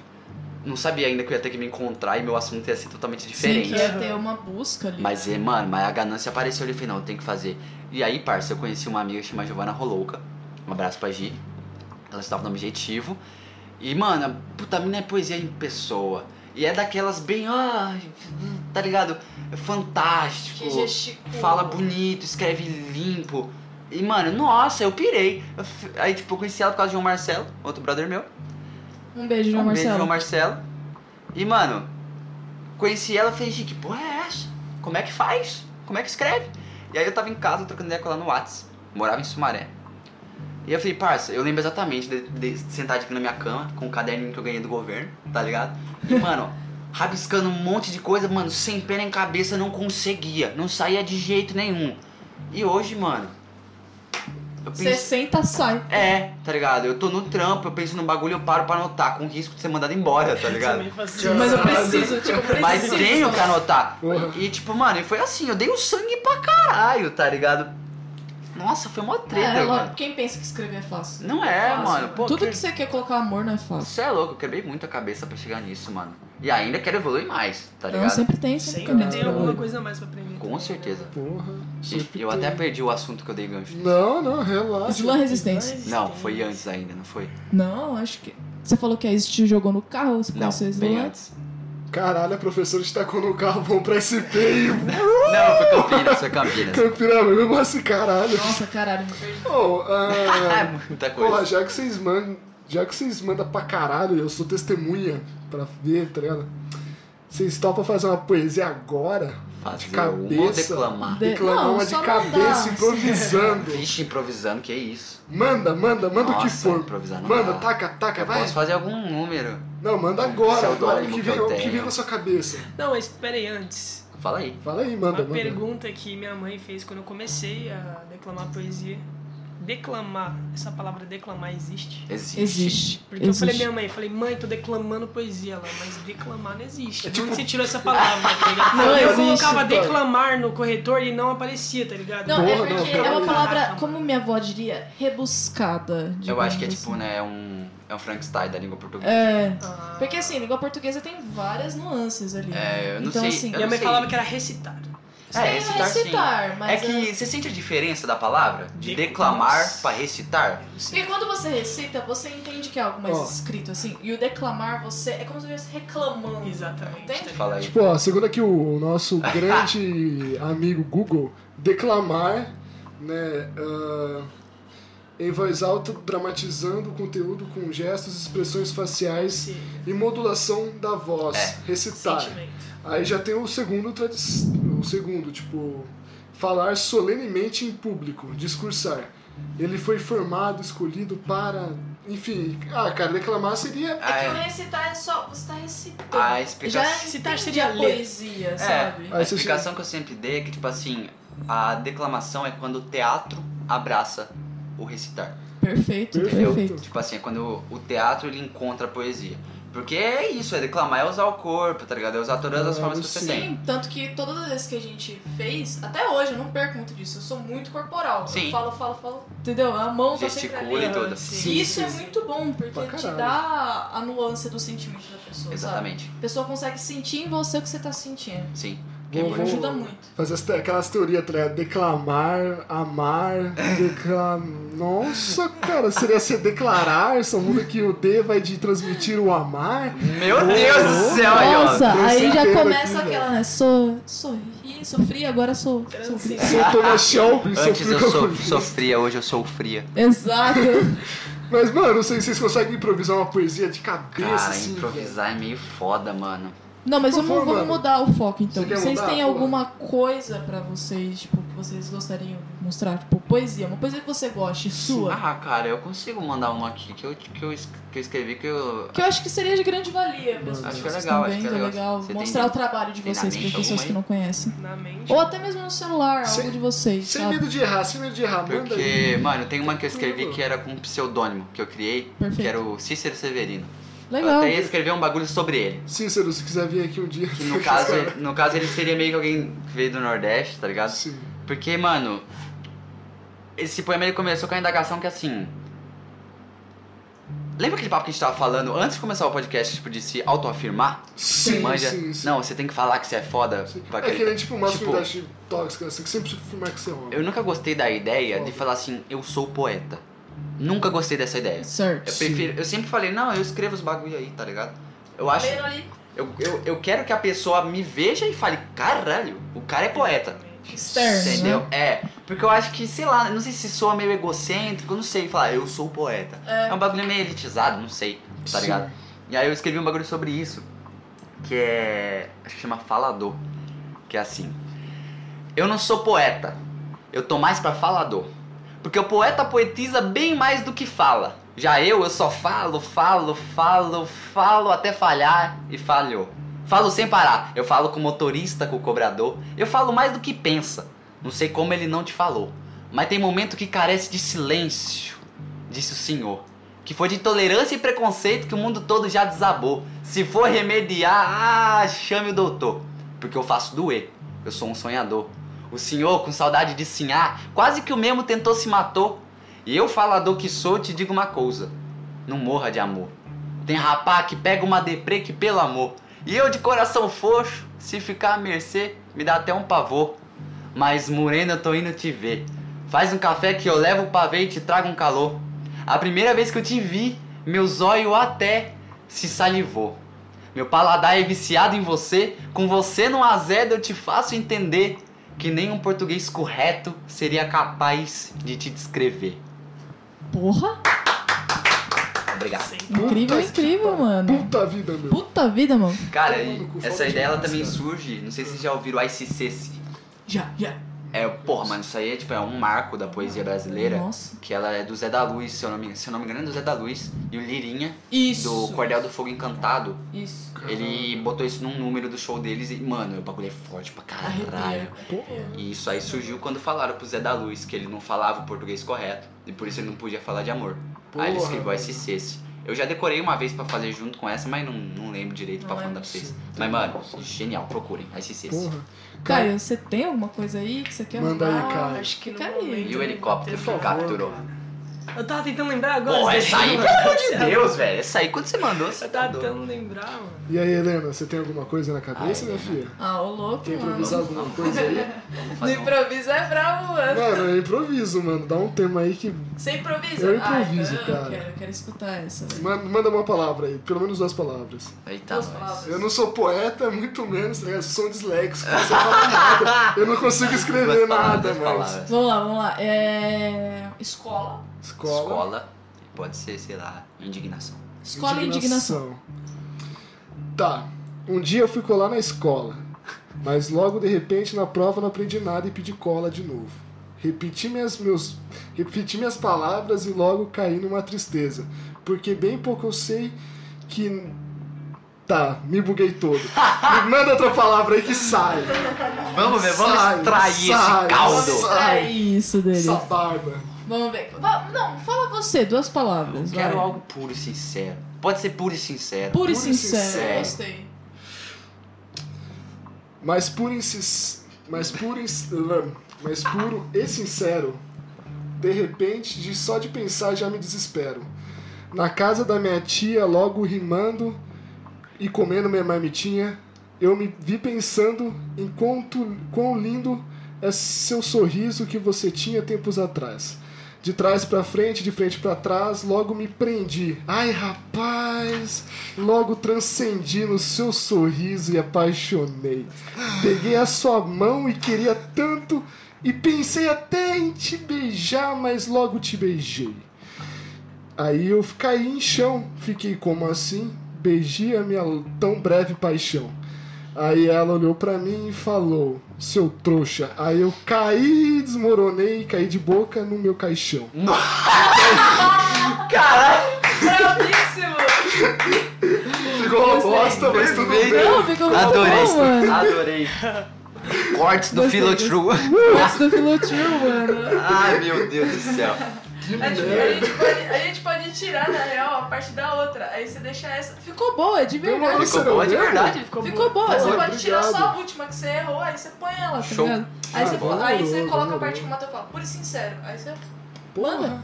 Não sabia ainda que eu ia ter que me encontrar e meu assunto ia ser totalmente Sim, diferente. que ia ter uma busca ali. Mas, é, mano, mas a ganância apareceu ali. Eu falei, não, eu tenho que fazer. E aí, parça, eu conheci uma amiga chamada Giovanna Rolouca. Um abraço pra Gi. Ela estava no Objetivo. E, mano, a puta mina é poesia em pessoa. E é daquelas bem, ai, tá ligado? É fantástico. Fala bonito, escreve limpo. E, mano, nossa, eu pirei. Eu f- aí, tipo, eu conheci ela por causa de João Marcelo, outro brother meu. Um beijo, João Um beijo, Marcelo. João Marcelo. E, mano, conheci ela e falei, que porra é essa? Como é que faz? Como é que escreve? E aí eu tava em casa trocando ideia com ela no Whats. Morava em Sumaré. E eu falei, parça, eu lembro exatamente de, de sentar aqui na minha cama com um caderninho que eu ganhei do governo, tá ligado? E, *laughs* mano, rabiscando um monte de coisa, mano, sem pena em cabeça, não conseguia. Não saía de jeito nenhum. E hoje, mano, eu penso. senta, sai. É, tá ligado? Eu tô no trampo, eu penso no bagulho, eu paro pra anotar, com risco de ser mandado embora, tá *laughs* ligado? Mas eu preciso, tipo, eu preciso. Mas tenho que anotar. E tipo, mano, e foi assim, eu dei o sangue pra caralho, tá ligado? Nossa, foi uma treta, É, mano. logo, quem pensa que escrever é fácil? Não é, Fácil, mano. Pô, Tudo que- que você quer colocar amor não é fácil. Você é louco, eu quebrei muito a cabeça pra chegar nisso, mano. E ainda quero evoluir mais, tá ligado? Não, sempre tem, sempre, Sempre tem alguma coisa a mais pra aprender. Com também, né? certeza. Porra. E eu tem. até perdi o assunto que eu dei gancho. Não, não, relaxa. Slam Resistência. Não, foi antes ainda, não foi? Não, acho que. Você falou que a Isis te jogou no carro, você Não, conheceu bem Slam? antes. Caralho, a professora te tacou no carro, vamos pra SP e *laughs* Não, foi Campinas, foi Campinas. Campina mesmo assim, caralho. Nossa, caralho, me perdi. Ô, É ah, *laughs* muita porra, coisa. já que vocês mandam. Já que vocês mandam pra caralho, eu sou testemunha pra ver, tá ligado? Vocês topam fazer uma poesia agora? Fazer cabeça. uma ou declamar. De- Declamar não, uma de só cabeça, mandar. improvisando. Vixe, improvisando, que isso? Manda, manda, manda o que Nossa, for. improvisar não Manda, dá. taca, taca, Eu vai. posso fazer algum número. Não, manda agora, agora. O que vem, o que vem na sua cabeça. Não, mas peraí, antes. Fala aí. Fala aí, manda, Uma manda. pergunta que minha mãe fez quando eu comecei a declamar poesia. Declamar, essa palavra declamar existe? Existe. Existe. Porque eu falei existe. minha mãe, falei, mãe, tô declamando poesia lá, mas declamar não existe. É É tipo- tipo... você tirou essa palavra, tá ligado? Não eu existe, colocava cara. declamar no corretor e não aparecia, tá ligado? Não, Porra, é não, porque pera é uma palavra, como minha avó diria, rebuscada. Eu acho que é tipo, assim. né, um. É um Frankenstein da língua portuguesa. É. Ah. Porque assim, língua portuguesa tem várias nuances ali. É, eu não então, sei, Assim, eu Minha mãe sei. falava que era recitar. É, tem o recitar, sim. recitar, mas. É que você sente a diferença da palavra? De De- declamar pra recitar? Porque quando você recita, você entende que é algo mais Ó. escrito, assim. E o declamar, você. É como se você estivesse reclamando. Exatamente. Entende? Fala aí. Tipo, ó, segundo aqui o nosso *laughs* grande amigo Google, declamar, né, ah, em voz alta, dramatizando o conteúdo com gestos, expressões faciais Esse e modulação da voz, É. recitar. sentimento. Aí já tem o segundo, o segundo, tipo, falar solenemente em público, discursar. Ele foi formado, escolhido para, enfim, ah, cara, declamar seria É que Ah, o é. recitar é só. Você tá recitando. A explicação- Já Recitar entende seria poesia, É, sabe? a explicação que eu sempre dei é que, tipo assim, a declamação é quando o teatro abraça o recitar. Perfeito, Perfeito. perfeito. Tipo assim, é quando o teatro ele encontra a poesia. Porque é isso, é declamar, é usar o corpo, tá ligado? É usar todas as Ah, formas que você sim. tem. Sim, tanto que todas as vezes que a gente fez, até hoje, eu não perco muito disso. Eu sou muito corporal. Sim. Eu falo, falo, falo. Entendeu? A mão tá sempre Gesticula ali. e tudo. Sim. E isso é muito bom, porque te dá a nuance do sentimento da pessoa, sabe? Exatamente. A pessoa consegue sentir em você o que você tá sentindo. Sim. Vou- vou Ajuda muito. Fazer as aquelas teorias, tá ligado? Declamar, amar, declam... Nossa, cara, seria ser declarar, só muda que o D vai de transmitir o amar. Meu Deus do céu, aí. Nossa, trouxe aí já começa aqui, aquela, né? Sou, sorri, sofri, agora sou, sofri. Sou Thomas *laughs* Shelby, Antes sofri eu com sou, *laughs* isso. sou fria, hoje eu sou fria. Exato. Mas, mano, não sei se vocês conseguem improvisar uma poesia de cabeça, Cara, assim, velho. improvisar é meio foda, mano. Não, mas vamos, vamos mudar o foco então. Você Vocês mudar? têm alguma coisa pra vocês, tipo, que vocês gostariam de mostrar? Tipo, poesia. Uma poesia que você goste, sua. Ah, cara, eu consigo mandar uma aqui que eu, que eu, que eu escrevi que eu. Que eu acho que seria de grande valia para as Acho pessoas que é legal, estão acho que é vendo, legal. Você mostrar tem- o trabalho de vocês para pessoas que não conhecem. Na mente. Ou até mesmo no celular, Sem- algo de vocês, Sem sabe? medo de errar, sem medo de errar, manda aí. Porque, mano, tem uma que eu escrevi que era com um pseudônimo que eu criei, Perfeito. que era o Cícero Severino. Eu Legal. até ia escrever um bagulho sobre ele. Cícero, se quiser vir aqui um dia. Que *laughs* no caso, no caso ele seria meio que alguém que veio do Nordeste, tá ligado? Sim. Porque, mano, esse poema ele começou com a indagação que assim. Lembra aquele papo que a gente tava falando antes de começar o podcast, tipo, de se autoafirmar? Sim, Manja. sim, sim. Não, você tem que falar que você é foda. Sim. pra É que acreditar. nem tipo masculinidade tóxica, assim, que sempre precisa afirmar que você é homem. Eu nunca gostei da ideia de Foda. falar assim, eu sou poeta. Nunca gostei dessa ideia. Certo. Eu prefiro, eu sempre falei, não, eu escrevo os bagulho aí, tá ligado? Eu acho. Lendo ali. Eu, eu, eu quero que a pessoa me veja e fale, caralho, o cara é poeta. Externo, Entendeu? né? É. Porque eu acho que, sei lá, não sei se soa meio egocêntrico, não sei, falar, eu sou poeta. É. É um bagulho meio elitizado, não sei, tá Sim. ligado? E aí eu escrevi um bagulho sobre isso, que é. Acho que chama Falador. Que é assim. Eu não sou poeta, eu tô mais pra falador. Porque o poeta poetiza bem mais do que fala. Já eu, eu só falo, falo, falo, falo até falhar e falhou. Falo sem parar. Eu falo com o motorista, com o cobrador. Eu falo mais do que pensa. Não sei como ele não te falou. Mas tem momento que carece de silêncio, disse o senhor. Que foi de intolerância e preconceito que o mundo todo já desabou. Se for remediar, ah, chame o doutor. Porque eu faço doer. Eu sou um sonhador. O senhor, com saudade de sinhar, quase que o mesmo tentou se matou. E eu, falador que sou, te digo uma coisa: não morra de amor. Tem rapá que pega uma deprê que pelo amor. E eu, de coração foxo, se ficar à mercê, me dá até um pavor. Mas, morena, eu tô indo te ver. Faz um café que eu levo pra ver e te trago um calor. A primeira vez que eu te vi, meu zóio até se salivou. Meu paladar é viciado em você, com você no azedo eu te faço entender que nem um português correto seria capaz de te descrever. Porra, Obrigado. incrível, Puta incrível, que- mano. Puta vida, meu. Puta vida, mano. Cara, e essa ideia ela também cara. surge, não sei se vocês já ouviram o ICC. Já, já. É, porra, mano, isso aí é tipo é um marco da poesia brasileira. Nossa. Que ela é do Zé da Luz, se eu não me, se eu não me engano, é do Zé da Luz. E o Lirinha, Isso. do Cordel do Fogo Encantado, Isso. ele botou isso num número do show deles e, mano, o bagulho é forte pra caralho. Porra. E isso aí surgiu quando falaram pro Zé da Luz que ele não falava o português correto e por isso ele não podia falar de amor. aí ele Porra, escreveu mano. SCC. Eu já decorei uma vez pra fazer junto com essa, mas não, não lembro direito Não pra mandar pra vocês. Mas, mano, genial, procurem. SCC. Porra. Caio, você tem alguma coisa aí que você quer Manda aí, mandar? Caio. Acho que momento E o não helicóptero que capturou. Eu tava tentando lembrar agora. Porra, esse essa aí, pelo amor de *laughs* mano. Deus, velho. Essa aí, quando você mandou, você Eu tava mandou. tentando lembrar, mano. E aí, Helena, você tem alguma coisa na cabeça, Ai, minha filha? Ah, ô louco, Quer mano. improvisar alguma coisa aí? *laughs* No improviso é bravo, mano. Mano, eu improviso, mano. Dá um tema aí que. Você improvisa? Eu improviso, ah, então cara. Eu quero, eu quero escutar essa. velho. Manda, uma palavra aí, pelo menos duas palavras. Eita, Duas palavras. Eu não sou poeta, muito menos, ligado? Eu sou um disléxico, não sei falar nada. Eu não consigo escrever Duas nada, palavras. Vamos lá, vamos lá. É... Escola. Escola. Escola. Pode ser, sei lá, indignação. Escola e indignação. Tá. Um dia eu fui colar na escola, mas logo de repente na prova não aprendi nada e pedi cola de novo. Repeti minhas, meus, repeti minhas palavras e logo caí numa tristeza, porque bem pouco eu sei que. Tá, me buguei todo. *laughs* Me manda outra palavra aí que sai. Vamos ver, vamos Sai, extrair sai, esse caldo. sai. É isso deles. Essa barba. Vamos ver. Va- Não, fala você, duas palavras. Quero vai. algo puro e sincero. Pode ser puro e sincero. Puro e puro e sincero. sincero. Gostei. mais puro, e sis- mais puro, e- mais puro e sincero. De repente, de só de pensar já me desespero. Na casa da minha tia, logo rimando e comendo minha marmitinha, eu me vi pensando em quanto, quão lindo é seu sorriso que você tinha tempos atrás. De trás pra frente, de frente pra trás, logo me prendi. Ai, rapaz, logo transcendi no seu sorriso e apaixonei. Peguei a sua mão e queria tanto e pensei até em te beijar, mas logo te beijei. Aí eu caí em chão, fiquei como assim? Beijei a minha tão breve paixão. Aí ela olhou pra mim e falou: Seu trouxa. Aí eu caí, desmoronei, caí de boca no meu caixão. *laughs* Caralho! Bravíssimo! Ficou uma bosta, mas tudo bem. Não, ficou Adorei, bom, mano. adorei. Cortes do. True. Gosto do Filotrue, mano. Ai, meu Deus do céu. Que A gente, a, merda. gente pode, a gente pode tirar, na real, a parte da outra. Aí você deixa essa. Ficou boa, de verdade. Nossa, Ficou boa de verdade. Ficou, Ficou boa, você Boa, pode tirar só a última que você errou, aí você põe ela, tá Show. ligado? Aí, Ah, você, aí você coloca a parte que o Matheus fala, puro e sincero. Aí você Porra. manda.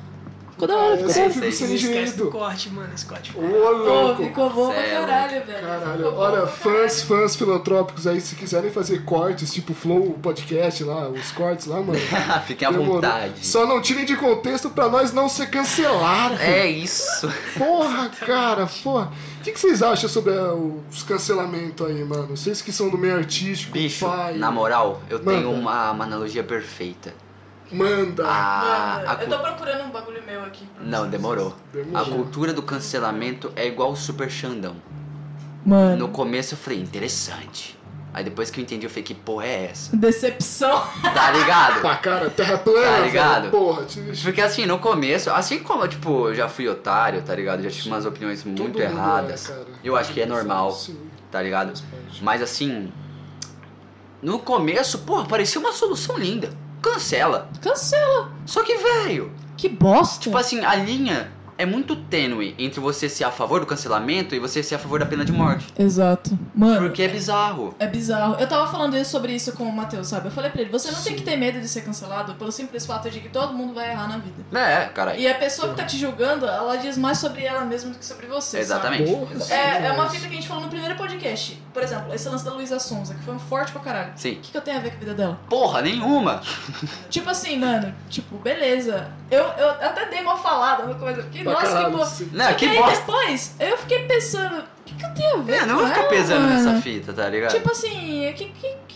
Ficou da hora, ficou da eu hora. esquece do corte, mano. Esse corte Ô, ficou. Pô, louco. ficou bom pra Céu. caralho, velho. Caralho, olha, fãs, fãs filantrópicos aí, se quiserem fazer cortes, tipo Flow Podcast lá, os cortes lá, mano. *laughs* Fiquem à demorou. vontade. Só não tirem de contexto pra nós não ser cancelados. É isso. Porra, cara, porra. O que, que vocês acham sobre ah, os cancelamentos aí, mano? Vocês que são do meio artístico, Bicho, pai. na moral, eu tenho Manda. uma, uma analogia perfeita. Manda. A, Mano, a eu tô procurando um bagulho meu aqui. pra Não, vocês. demorou. A Demorou. cultura do cancelamento é igual o Super Xandão. Mano, No começo eu falei, interessante. Aí depois que eu entendi, eu falei, que porra é essa? decepção. Tá ligado? Pá, cara, terra plana, Tá ligado? velho. Porra, te... Porque assim, no começo, assim como, tipo, eu já fui otário, tá ligado? Já tive umas opiniões todo muito mundo erradas, é, eu acho que é normal, Sim, tá ligado? Mas assim, no começo, porra, parecia uma solução linda. Cancela. Cancela. Só que, velho, Que bosta. tipo assim, a linha é muito tênue entre você ser a favor do cancelamento e você ser a favor da pena de morte. Exato. Mano, Porque é bizarro. É bizarro. Eu tava falando isso- sobre isso com o Matheus, sabe? Eu falei pra ele, você não tem que ter medo de ser cancelado pelo simples fato de que todo mundo vai errar na vida. É, cara. E a pessoa que tá te julgando, ela diz mais sobre ela mesma do que sobre você, Exatamente. Sim? É, é uma fita que a gente falou no primeiro podcast. Por exemplo, esse lance da Luísa Sonza, que foi um forte pra caralho. Sim. O que, que eu tenho a ver com a vida dela? Porra, nenhuma. Tipo assim, mano, tipo, beleza. Eu, eu até dei uma falada no começo, porque, Caralho, que boa. sim. Não, Só que bosta. depois, eu fiquei pensando, o que, que eu tenho a ver É, não vou ficar ela, pesando mano? nessa fita, tá ligado? Tipo assim, que, que, que-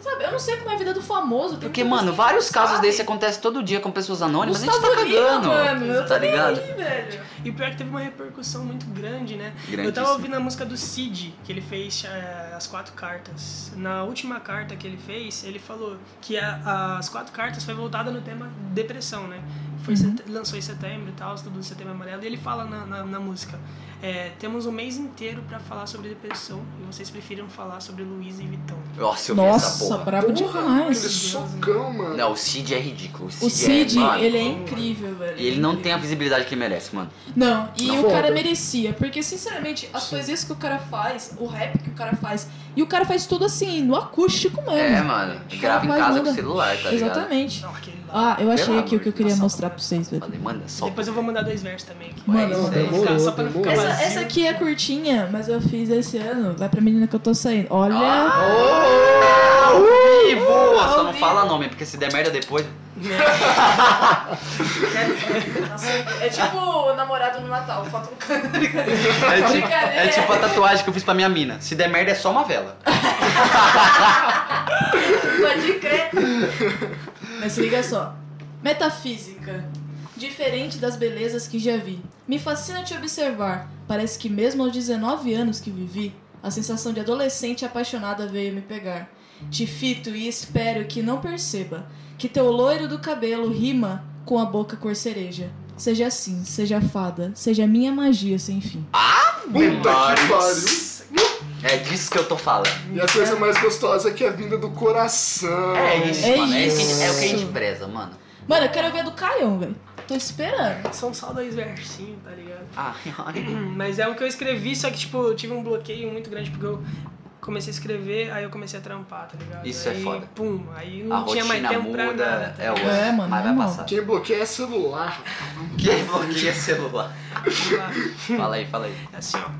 sabe, eu não sei como é a vida do famoso. tem Porque, mano, que vários não casos sabe. desse acontecem todo dia com pessoas anônimas, a gente Gustavo tá cagando. mano, eu tá tô nem ligado? aí, velho. E o pior é que teve uma repercussão muito grande, né? Eu tava ouvindo a música do Cid, que ele fez eh, as quatro cartas. Na última carta que ele fez, ele falou que a- as quatro cartas foi voltada no tema depressão, né? Foi Uhum. sete- lançou em setembro e tal, tudo em setembro amarelo. E ele fala na, na, na música: é, temos um mês inteiro pra falar sobre depressão e vocês preferiram falar sobre Luiz e Vitão. Nossa, eu vi essa Nossa, porra. brabo demais. Aquele socão, mano. Não, o Cid é ridículo. O Cid, O Cid, é, mano, ele é incrível, velho. E ele não tem a visibilidade que ele merece, mano. Não, e Não. o cara Foda. merecia, porque sinceramente, as poesias que o cara faz, o rap que o cara faz, e o cara faz tudo assim, no acústico mesmo. É, mano. Grava em casa manda. com celular, tá ligado? Exatamente. Não. Ah, eu achei Pelo aqui o que eu queria Deus. Mostrar pra vocês, velho. Manda só. Depois eu vou mandar dois versos também. aqui. Mano, não demorou, ficar, só pra não ficar. Essa, essa aqui é curtinha, mas eu fiz esse ano. Vai pra menina que eu tô saindo. Olha. Ah, Ao vivo! Só Ao não fala nome, porque se der merda depois. Nossa, é tipo o namorado no Natal, foto no canto. É tipo, Brincadeira. é tipo a tatuagem que eu fiz pra minha mina. Se der merda é só uma vela. Pode crer. Mas se liga só. Metafísica. Diferente das belezas que já vi. Me fascina te observar. Parece que mesmo aos 19 anos que vivi, a sensação de adolescente apaixonada veio me pegar. Te fito e espero que não perceba que teu loiro do cabelo rima com a boca cor cereja. Seja assim, seja fada, seja minha magia sem fim. Puta que pariu. É disso que eu tô falando. E a coisa mais gostosa é que é vinda do coração. É isso, É mano. É, isso é o que a gente preza, mano. Mano, eu quero ver a do Caião, velho. Tô esperando. São só dois versinhos, tá ligado? Ai, ai. *clears throat* Mas é o que eu escrevi, só que, tipo, eu tive um bloqueio muito grande porque eu comecei a escrever, aí eu comecei a trampar, tá ligado? Isso é aí, foda. Pum, aí A não tinha mais rotina tempo pra muda, nada. tá é? É, mano, mas vai normal. passar. Quem bloqueia é celular. Quem bloqueia celular? Vamos lá. Fala aí, fala aí. É assim, ó.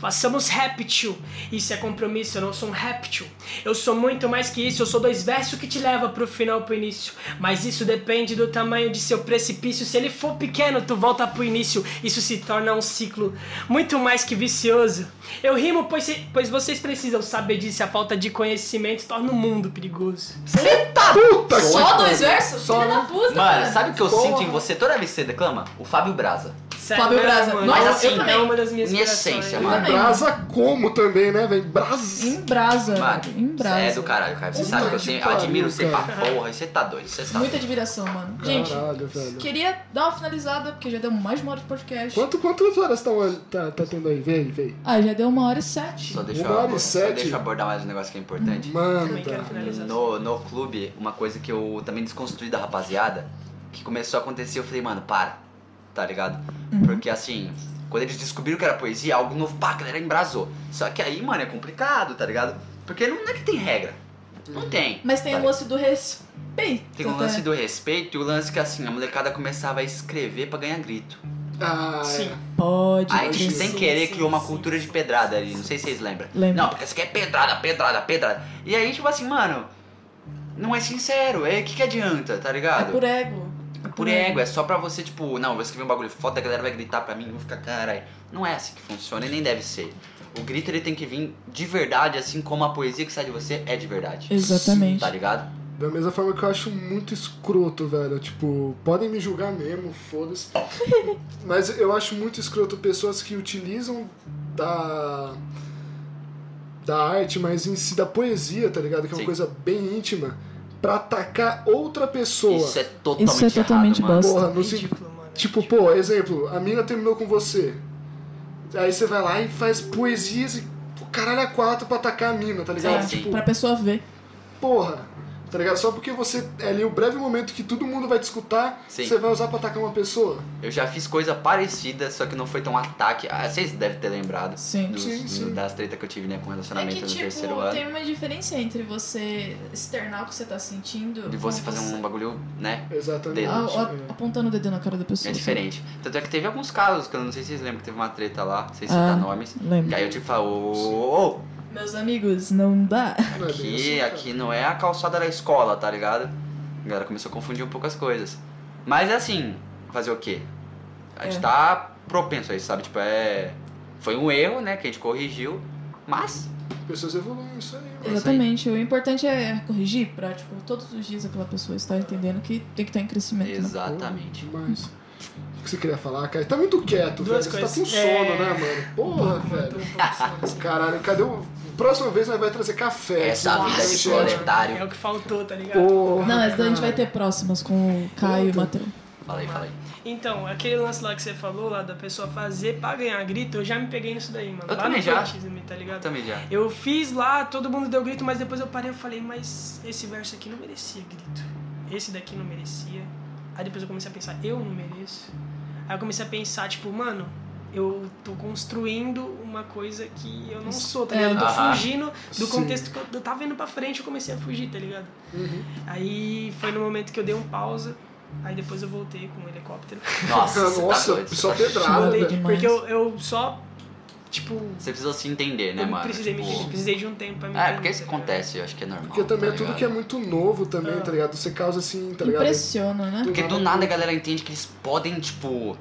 Façamos réptil. Isso é compromisso, eu não sou um réptil. Eu sou muito mais que isso, eu sou dois versos que te leva pro final, pro início. Mas isso depende do tamanho de seu precipício. Se ele for pequeno, tu volta pro início. Isso se torna um ciclo muito mais que vicioso. Eu rimo, pois, se- pois vocês precisam saber disso. A falta de conhecimento torna o mundo perigoso. Puta Só que dois versos? Só, Filha da puta, Mano, cara. sabe o que eu Porra. sinto em você toda vez que você declama? O Fábio Braza. Sério, Fábio né, Braza. mano? Nossa, assim, eu também. é uma das minhas inspirações. essência, Eu mano. Brasa como também, né, velho? Brasa. Em brasa, Mano. Em brasa. É do caralho, cara. Você sabe que eu sempre pariu, admiro você pra cara. porra. E você tá doido, você tá Muita admiração, mano. Gente, Caralho, velho. queria dar uma finalizada, porque já deu mais de uma hora de podcast. Quanto, quantas horas tão, tá, tá tendo aí? Vem, vem. Ah, já deu uma hora e sete. Só deixa, Uma eu, hora e abor- só sete. deixa eu abordar mais um negócio que é importante. Mano, Também quero tá. finalizar. No, no clube, uma coisa que eu também desconstruí da rapaziada, que começou a acontecer, eu falei, mano, para, tá ligado? Uhum. Porque assim, quando eles descobriram que era poesia, algo novo, pá, a galera embrasou. Só que aí, mano, é complicado, tá ligado? Porque não é que tem regra. Não tem. Mas tem tá o lance do respeito. Tem o até. lance do respeito e o lance que assim, a molecada começava a escrever pra ganhar grito. Ah, Sim. Pode. Aí a gente, crer. sem querer, sim, criou uma sim, cultura de sim, pedrada sim, ali, não sei se vocês lembram. Lembro. Não, porque você quer pedrada, pedrada, pedrada. E aí, tipo assim, mano, não é sincero, é o que, que adianta, tá É ligado? por ego. É Por ego, é só pra você, tipo, não, eu vou escrever um bagulho foda, a galera vai gritar pra mim, eu vou ficar, caralho. Não é assim que funciona e nem deve ser. O grito ele tem que vir de verdade, assim como a poesia que sai de você é de verdade. Exatamente. Tá ligado? Da mesma forma que eu acho muito escroto, velho. Tipo, podem me julgar mesmo, foda-se. *laughs* Mas eu acho muito escroto pessoas que utilizam da. da arte, mas em si da poesia, tá ligado? Que é uma Sim. coisa bem íntima, pra atacar outra pessoa. Isso é totalmente Isso é totalmente errado, mano. bosta. Porra, no Ridículo, mano. Tipo, pô, exemplo, a mina terminou com você. Aí você vai lá e faz poesias e o caralho a quatro pra atacar a mina, tá ligado? É, sim. Tipo, pra pessoa ver. porra. Tá ligado? Só porque você é ali o breve momento que todo mundo vai te escutar, Sim. você vai usar pra atacar uma pessoa. Eu já fiz coisa parecida, só que não foi tão ataque. Ah, vocês devem ter lembrado. Sim. dos- Sim, sim. das tretas que eu tive, né, com É relacionamento que, no tipo, terceiro ano. tem uma diferença entre você externar o que você tá sentindo. De você fazer um bagulho, né? Exatamente. Ah, ó, é. apontando o dedo na cara da pessoa. É diferente. Tanto é que teve alguns casos, que eu não sei se vocês lembram, que teve uma treta lá, não sei se Ah. citar nomes. Lembro. Que aí eu tipo falo, ô, ô, ô, Meus amigos, não dá. É aqui, assim, aqui não é a calçada da escola, tá ligado? A galera começou a confundir um pouco as coisas. Mas é assim, fazer o quê? A gente É. tá propenso a isso, sabe? Tipo, é. Foi um erro, né, que a gente corrigiu, mas. Pessoas evoluem, isso aí. mano. Exatamente. O importante é corrigir pra, tipo, todos os dias aquela pessoa estar entendendo que tem que estar em crescimento. né? Exatamente. Mas. O que você queria falar, cara? Tá muito quieto, Duas velho. Você tá com coisas. sono, É. né, mano? Porra, velho. Caralho, cadê o. Próxima vez nós vai trazer café. Essa vida de Michel. proletário. É o que faltou, tá ligado? Porra. Não, mas daí a gente vai ter próximas com o Caio e o. Matheus. Fala aí, fala aí. Então, aquele lance lá que você falou, lá da pessoa fazer pra ganhar grito, eu já me peguei nisso daí, mano. Eu lá também no já. batismo, tá ligado? Também já. Eu fiz lá, todo mundo deu grito, mas depois eu parei e falei, mas esse verso aqui não merecia grito. Esse daqui não merecia. Aí depois eu comecei a pensar, eu não mereço. Aí eu comecei a pensar, tipo, mano, eu tô construindo uma coisa que eu não sou, tá ligado? Eu tô fugindo do Sim. contexto que eu, eu tava indo pra frente, eu comecei a fugir, tá ligado? Uhum. Aí foi no momento que eu dei um pausa, aí depois eu voltei com o helicóptero. Nossa, *laughs* tá Nossa, doido. só tá- pedrada. Porque eu, eu só, tipo, Você precisou se entender, né, eu mano? precisei me Tipo, entender, precisei de um tempo pra me É, entender. porque isso tá acontece, eu acho que é normal. Porque também tá é tudo que é muito novo também, Ah. tá ligado? Você causa assim, tá ligado? Impressiona, né? Porque do nada a galera entende que eles podem, tipo,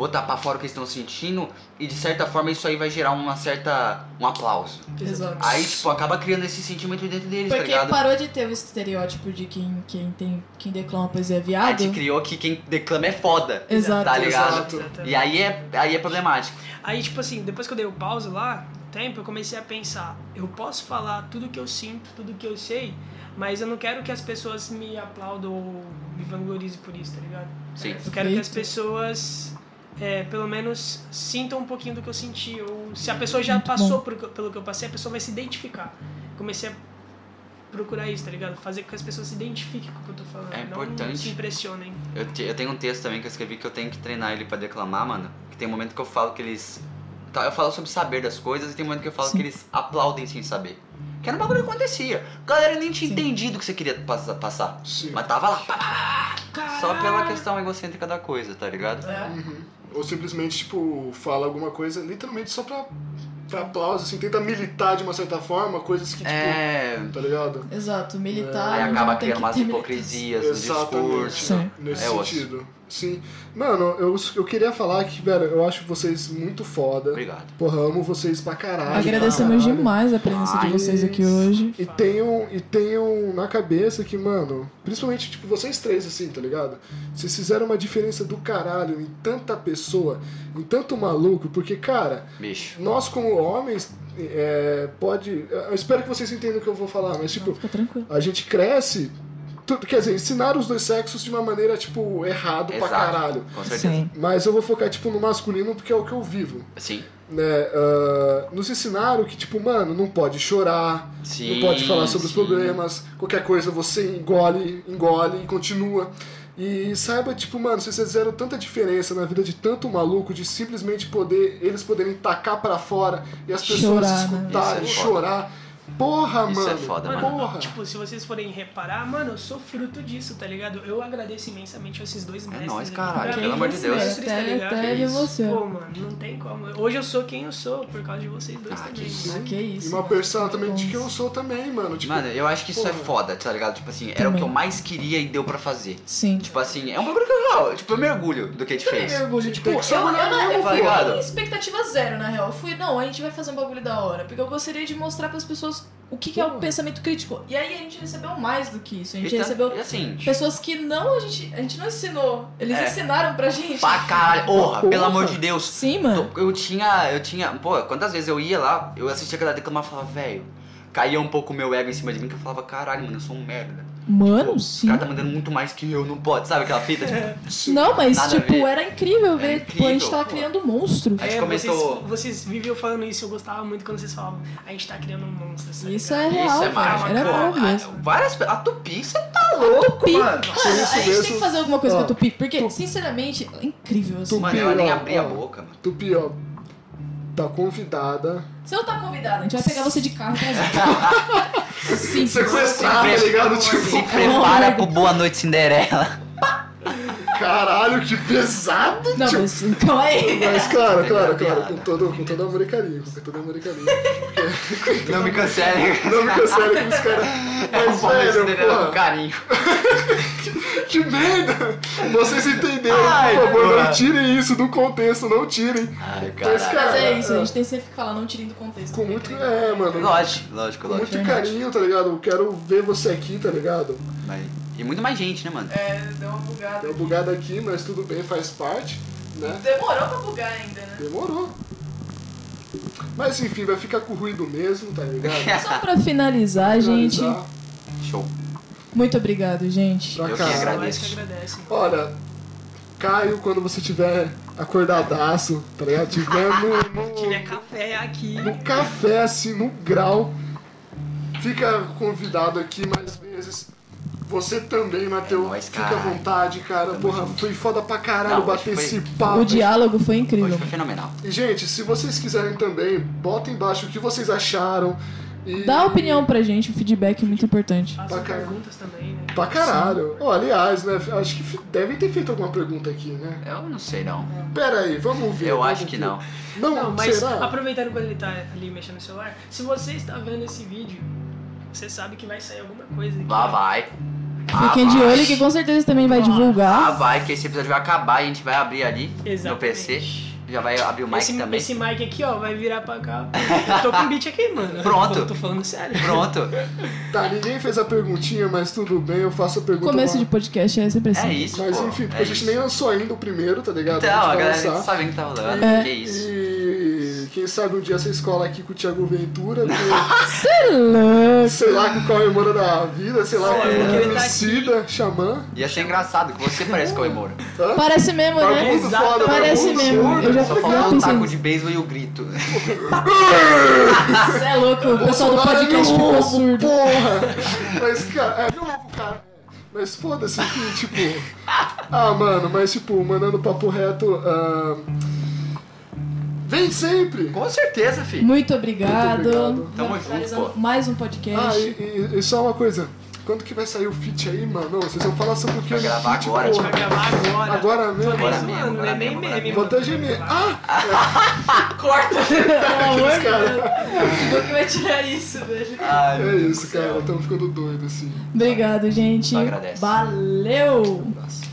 botar pra fora o que eles estão sentindo e de certa forma isso aí vai gerar uma certa. um aplauso. Exato. Aí, tipo, acaba criando esse sentimento dentro deles, tá Porque ligado? parou de ter o estereótipo de quem, quem, tem, quem declama poesia é A viado. gente criou que quem declama é foda. Exato. Tá ligado? Exato. E aí é, aí é problemático. Aí, tipo assim, depois que eu dei o pause lá, tempo, eu comecei a pensar, eu posso falar tudo que eu sinto, tudo que eu sei, mas eu não quero que as pessoas me aplaudam ou me vanglorizem por isso, tá ligado? Sim. Eu quero que as pessoas, é, pelo menos, sintam um pouquinho do que eu senti. Ou se a pessoa já Muito passou por, pelo que eu passei, a pessoa vai se identificar. Comecei a procurar isso, tá ligado? Fazer com que as pessoas se identifiquem com o que eu tô falando. É Não importante. se impressionem. Eu, te- eu tenho um texto também que eu escrevi que eu tenho que treinar ele pra declamar, mano. Que tem um momento que eu falo que eles. tá, Eu falo sobre saber das coisas e tem um momento que eu falo Sim. que eles aplaudem sem saber. Que era um bagulho que acontecia. A galera nem tinha Sim. entendido o que você queria passa- passar. Sim. Mas tava lá. Só pela questão egocêntrica da coisa, tá ligado? É. Uhum. Ou simplesmente, tipo, fala alguma coisa literalmente só pra pra aplauso, assim, tenta militar de uma certa forma, coisas que, tipo, É. tá ligado? Exato, militar. Aí onde acaba criando umas hipocrisias no discurso. Sim. Nesse É osso. Sim. Mano, eu, eu queria falar que, velho, eu acho vocês muito foda. Obrigado. Porra, amo vocês pra caralho. Agradecemos pra caralho. demais a presença de Ai, vocês aqui hoje. E tenham, e tenham na cabeça que, mano, principalmente, tipo, vocês três, assim, tá ligado? Vocês fizeram uma diferença do caralho em tanta pessoa, em tanto maluco, porque, cara, Bicho. nós como homens, é, pode. Eu espero que vocês entendam o que eu vou falar, mas, tipo, a gente cresce. Quer dizer, ensinar os dois sexos de uma maneira, tipo, errado pra Exato. caralho. Com certeza. Sim. Mas eu vou focar, tipo, no masculino porque é o que eu vivo. Sim. Né? Ah, nos ensinaram que, tipo, mano, não pode chorar, Sim. não pode falar sobre os sim. problemas, qualquer coisa você engole, engole e continua. E saiba, tipo, mano, vocês fizeram tanta diferença na vida de tanto maluco, de simplesmente poder, eles poderem tacar pra fora e as pessoas Chorar, né? escutarem, Isso é foda. Porra, Isso mano. é foda, Mano, Porra. tipo, se vocês forem reparar, mano, eu sou fruto disso, tá ligado? Eu agradeço imensamente a esses dois mestres. nóis, aqui. caralho, pelo amor de Deus. mestres, tá Até- ligado? até você. Pô, mano, não tem como. Hoje eu sou quem eu sou por causa de vocês dois Ah, também. que né? Ah, que E isso. uma persona também de que eu sou também, mano. Tipo, Mano, eu acho que isso é porra. foda, tá ligado? Tipo assim, era o Também. que eu mais queria e deu pra fazer. Sim. Tipo assim, é um bagulho que eu, tipo, eu mergulho do que a gente fez. mergulho, tipo, tem eu, eu, não, eu, tá fui expectativa zero, na real. Eu fui, não, a gente vai fazer um bagulho da hora. Porque eu gostaria de mostrar pras pessoas o que, que é o pensamento crítico. E aí a gente recebeu mais do que isso. A gente E recebeu E assim, pessoas que não, a gente, a gente não ensinou. Eles É. ensinaram pra gente. pra caralho. Porra, pelo amor de Deus. Sim, mano. Eu tinha, eu tinha, pô, quantas vezes eu ia lá, eu assistia aquela declamar e falava, velho, caía um pouco o meu ego em cima de mim, que eu falava, caralho, mano, eu sou um merda. Mano, O sim. cara tá mandando muito mais que eu, não pode, sabe aquela fita? Tipo, sim. Não, mas tipo, era incrível ver. Era tipo, a gente incrível, tava pô. criando monstro. A gente É, começou- vocês, vocês viviam falando isso, eu gostava muito quando vocês falavam, a gente tá criando um monstro. tá Isso é real, isso é mágico. Era pô. maravilhoso. A- Várias A Tupi, você tá louco, Tupi. mano. Mano, a gente mesmo. tem que fazer alguma coisa Ó, com a Tupi, porque, Tu- sinceramente, é incrível, assim. Tu- Mano, ela nem ó, abria a boca, mano. Tupi, ó, tá convidada. Você não tá convidado, a gente vai pegar você de carro trazer. *laughs* Sim, Sequestrar, tá Se ligado? Se Tipo, prepara pro Boa Noite Cinderela. Caralho, que pesado. Não, tipo, mas calma aí. Mas claro, claro, claro, com todo, com todo amor e carinho, com todo amor e carinho. Não me cancele. Não me cancele com os caras. *laughs* É Mas, velho, com porra, carinho. *laughs* que merda! Vocês entenderam, Ai, por favor, porra. não tirem isso do contexto, não tirem. Ai, Mas, caralho. Mas é Cara, isso, a é. gente tem sempre que falar, não tirem do contexto. Com porque muito. É, mano. Lógico, lógico, Com muito lógico. carinho, tá ligado? Eu quero ver você aqui, tá ligado? Mas- E muito mais gente, né, mano? É, deu uma bugada. Deu bugada aqui, mas tudo bem, faz parte, né? Demorou pra bugar ainda, né? Demorou. Mas enfim, vai ficar com ruído mesmo, tá ligado? *laughs* Só pra finalizar, gente. Finalizar. Show. Muito obrigado, gente. Pra Eu que agradeço. que agradece. mano. Olha, Caio, quando você tiver acordadaço, tá ligado? Tiver no, *laughs* no- Tiver café aqui. no café, assim, no grau, fica convidado aqui mais vezes. Você também, Matheus, É fica à vontade, cara. Tamo Porra, junto. foi foda pra caralho Não, bater hoje foi- esse papo. O diálogo foi Hoje incrível. foi fenomenal. E, gente, se vocês quiserem também, bota embaixo o que vocês acharam. E... Dá opinião pra gente, o feedback é muito importante. Façam Pra caralho. perguntas também, né? Pra caralho. Oh, aliás, né? Acho que devem ter feito alguma pergunta aqui, né? Eu não sei, não. Pera aí, vamos ver. Eu vamos acho que ver. não. Não, Não, mas será? aproveitando quando ele tá ali mexendo no celular, se você está vendo esse vídeo, você sabe que vai sair alguma coisa aqui. Lá vai. Ah, Fiquem de vai. olho que com certeza também vai Ah, divulgar. vai, que esse episódio vai acabar e a gente vai abrir ali no Exatamente. PC. Já vai abrir o mic esse, também. esse mic aqui, ó, vai virar pra cá. Eu tô com o beat aqui, mano. Pronto. Eu tô falando sério. Pronto. Tá, ninguém fez a perguntinha, mas tudo bem, eu faço a pergunta. Começo lá. de podcast é sempre assim. É isso, Mas pô. enfim, porque é a gente isso. nem lançou ainda o primeiro, tá ligado? Então, a galera lançar. sabe o que tá rolando. É. Que isso. E quem sabe um dia essa escola aqui com o Thiago Ventura, com, *laughs* É louco. sei lá, com o Cauê Moura da vida, sei lá, É, com o tá Emicida, Xamã. Ia ser engraçado, que você parece Moura. Hã? Parece mesmo, né? Barbudo Exato, foda, Parece mesmo. Eu já Só fui faltou o taco nisso. de beisebol e o grito. Você *laughs* é louco, o pessoal do é podcast ficou ovo, surdo. Porra! *laughs* Mas, cara, é meu ovo, cara. Mas foda-se que, tipo. Ah, mano, mas, tipo, mandando papo reto. ah, Vem sempre! Com certeza, filho. Muito obrigado. Muito obrigado. Tamo junto, pô. mais um Ah, podcast. e, e- e só uma coisa. Quando que vai sair o feat aí, mano? Vocês vão falar sobre o que? Vai gravar feat, agora, porra. Vai gravar agora. Agora mesmo? Agora zoando, mesmo, não é agora nem mesmo, meme. agora até gemer. Ah! *laughs* Corta! *laughs* Pelo amor de. Deus. Vou que vai tirar isso, velho. Ai, É isso, cara. Estamos ficando doido assim. Obrigado, gente. Valeu! Um abraço.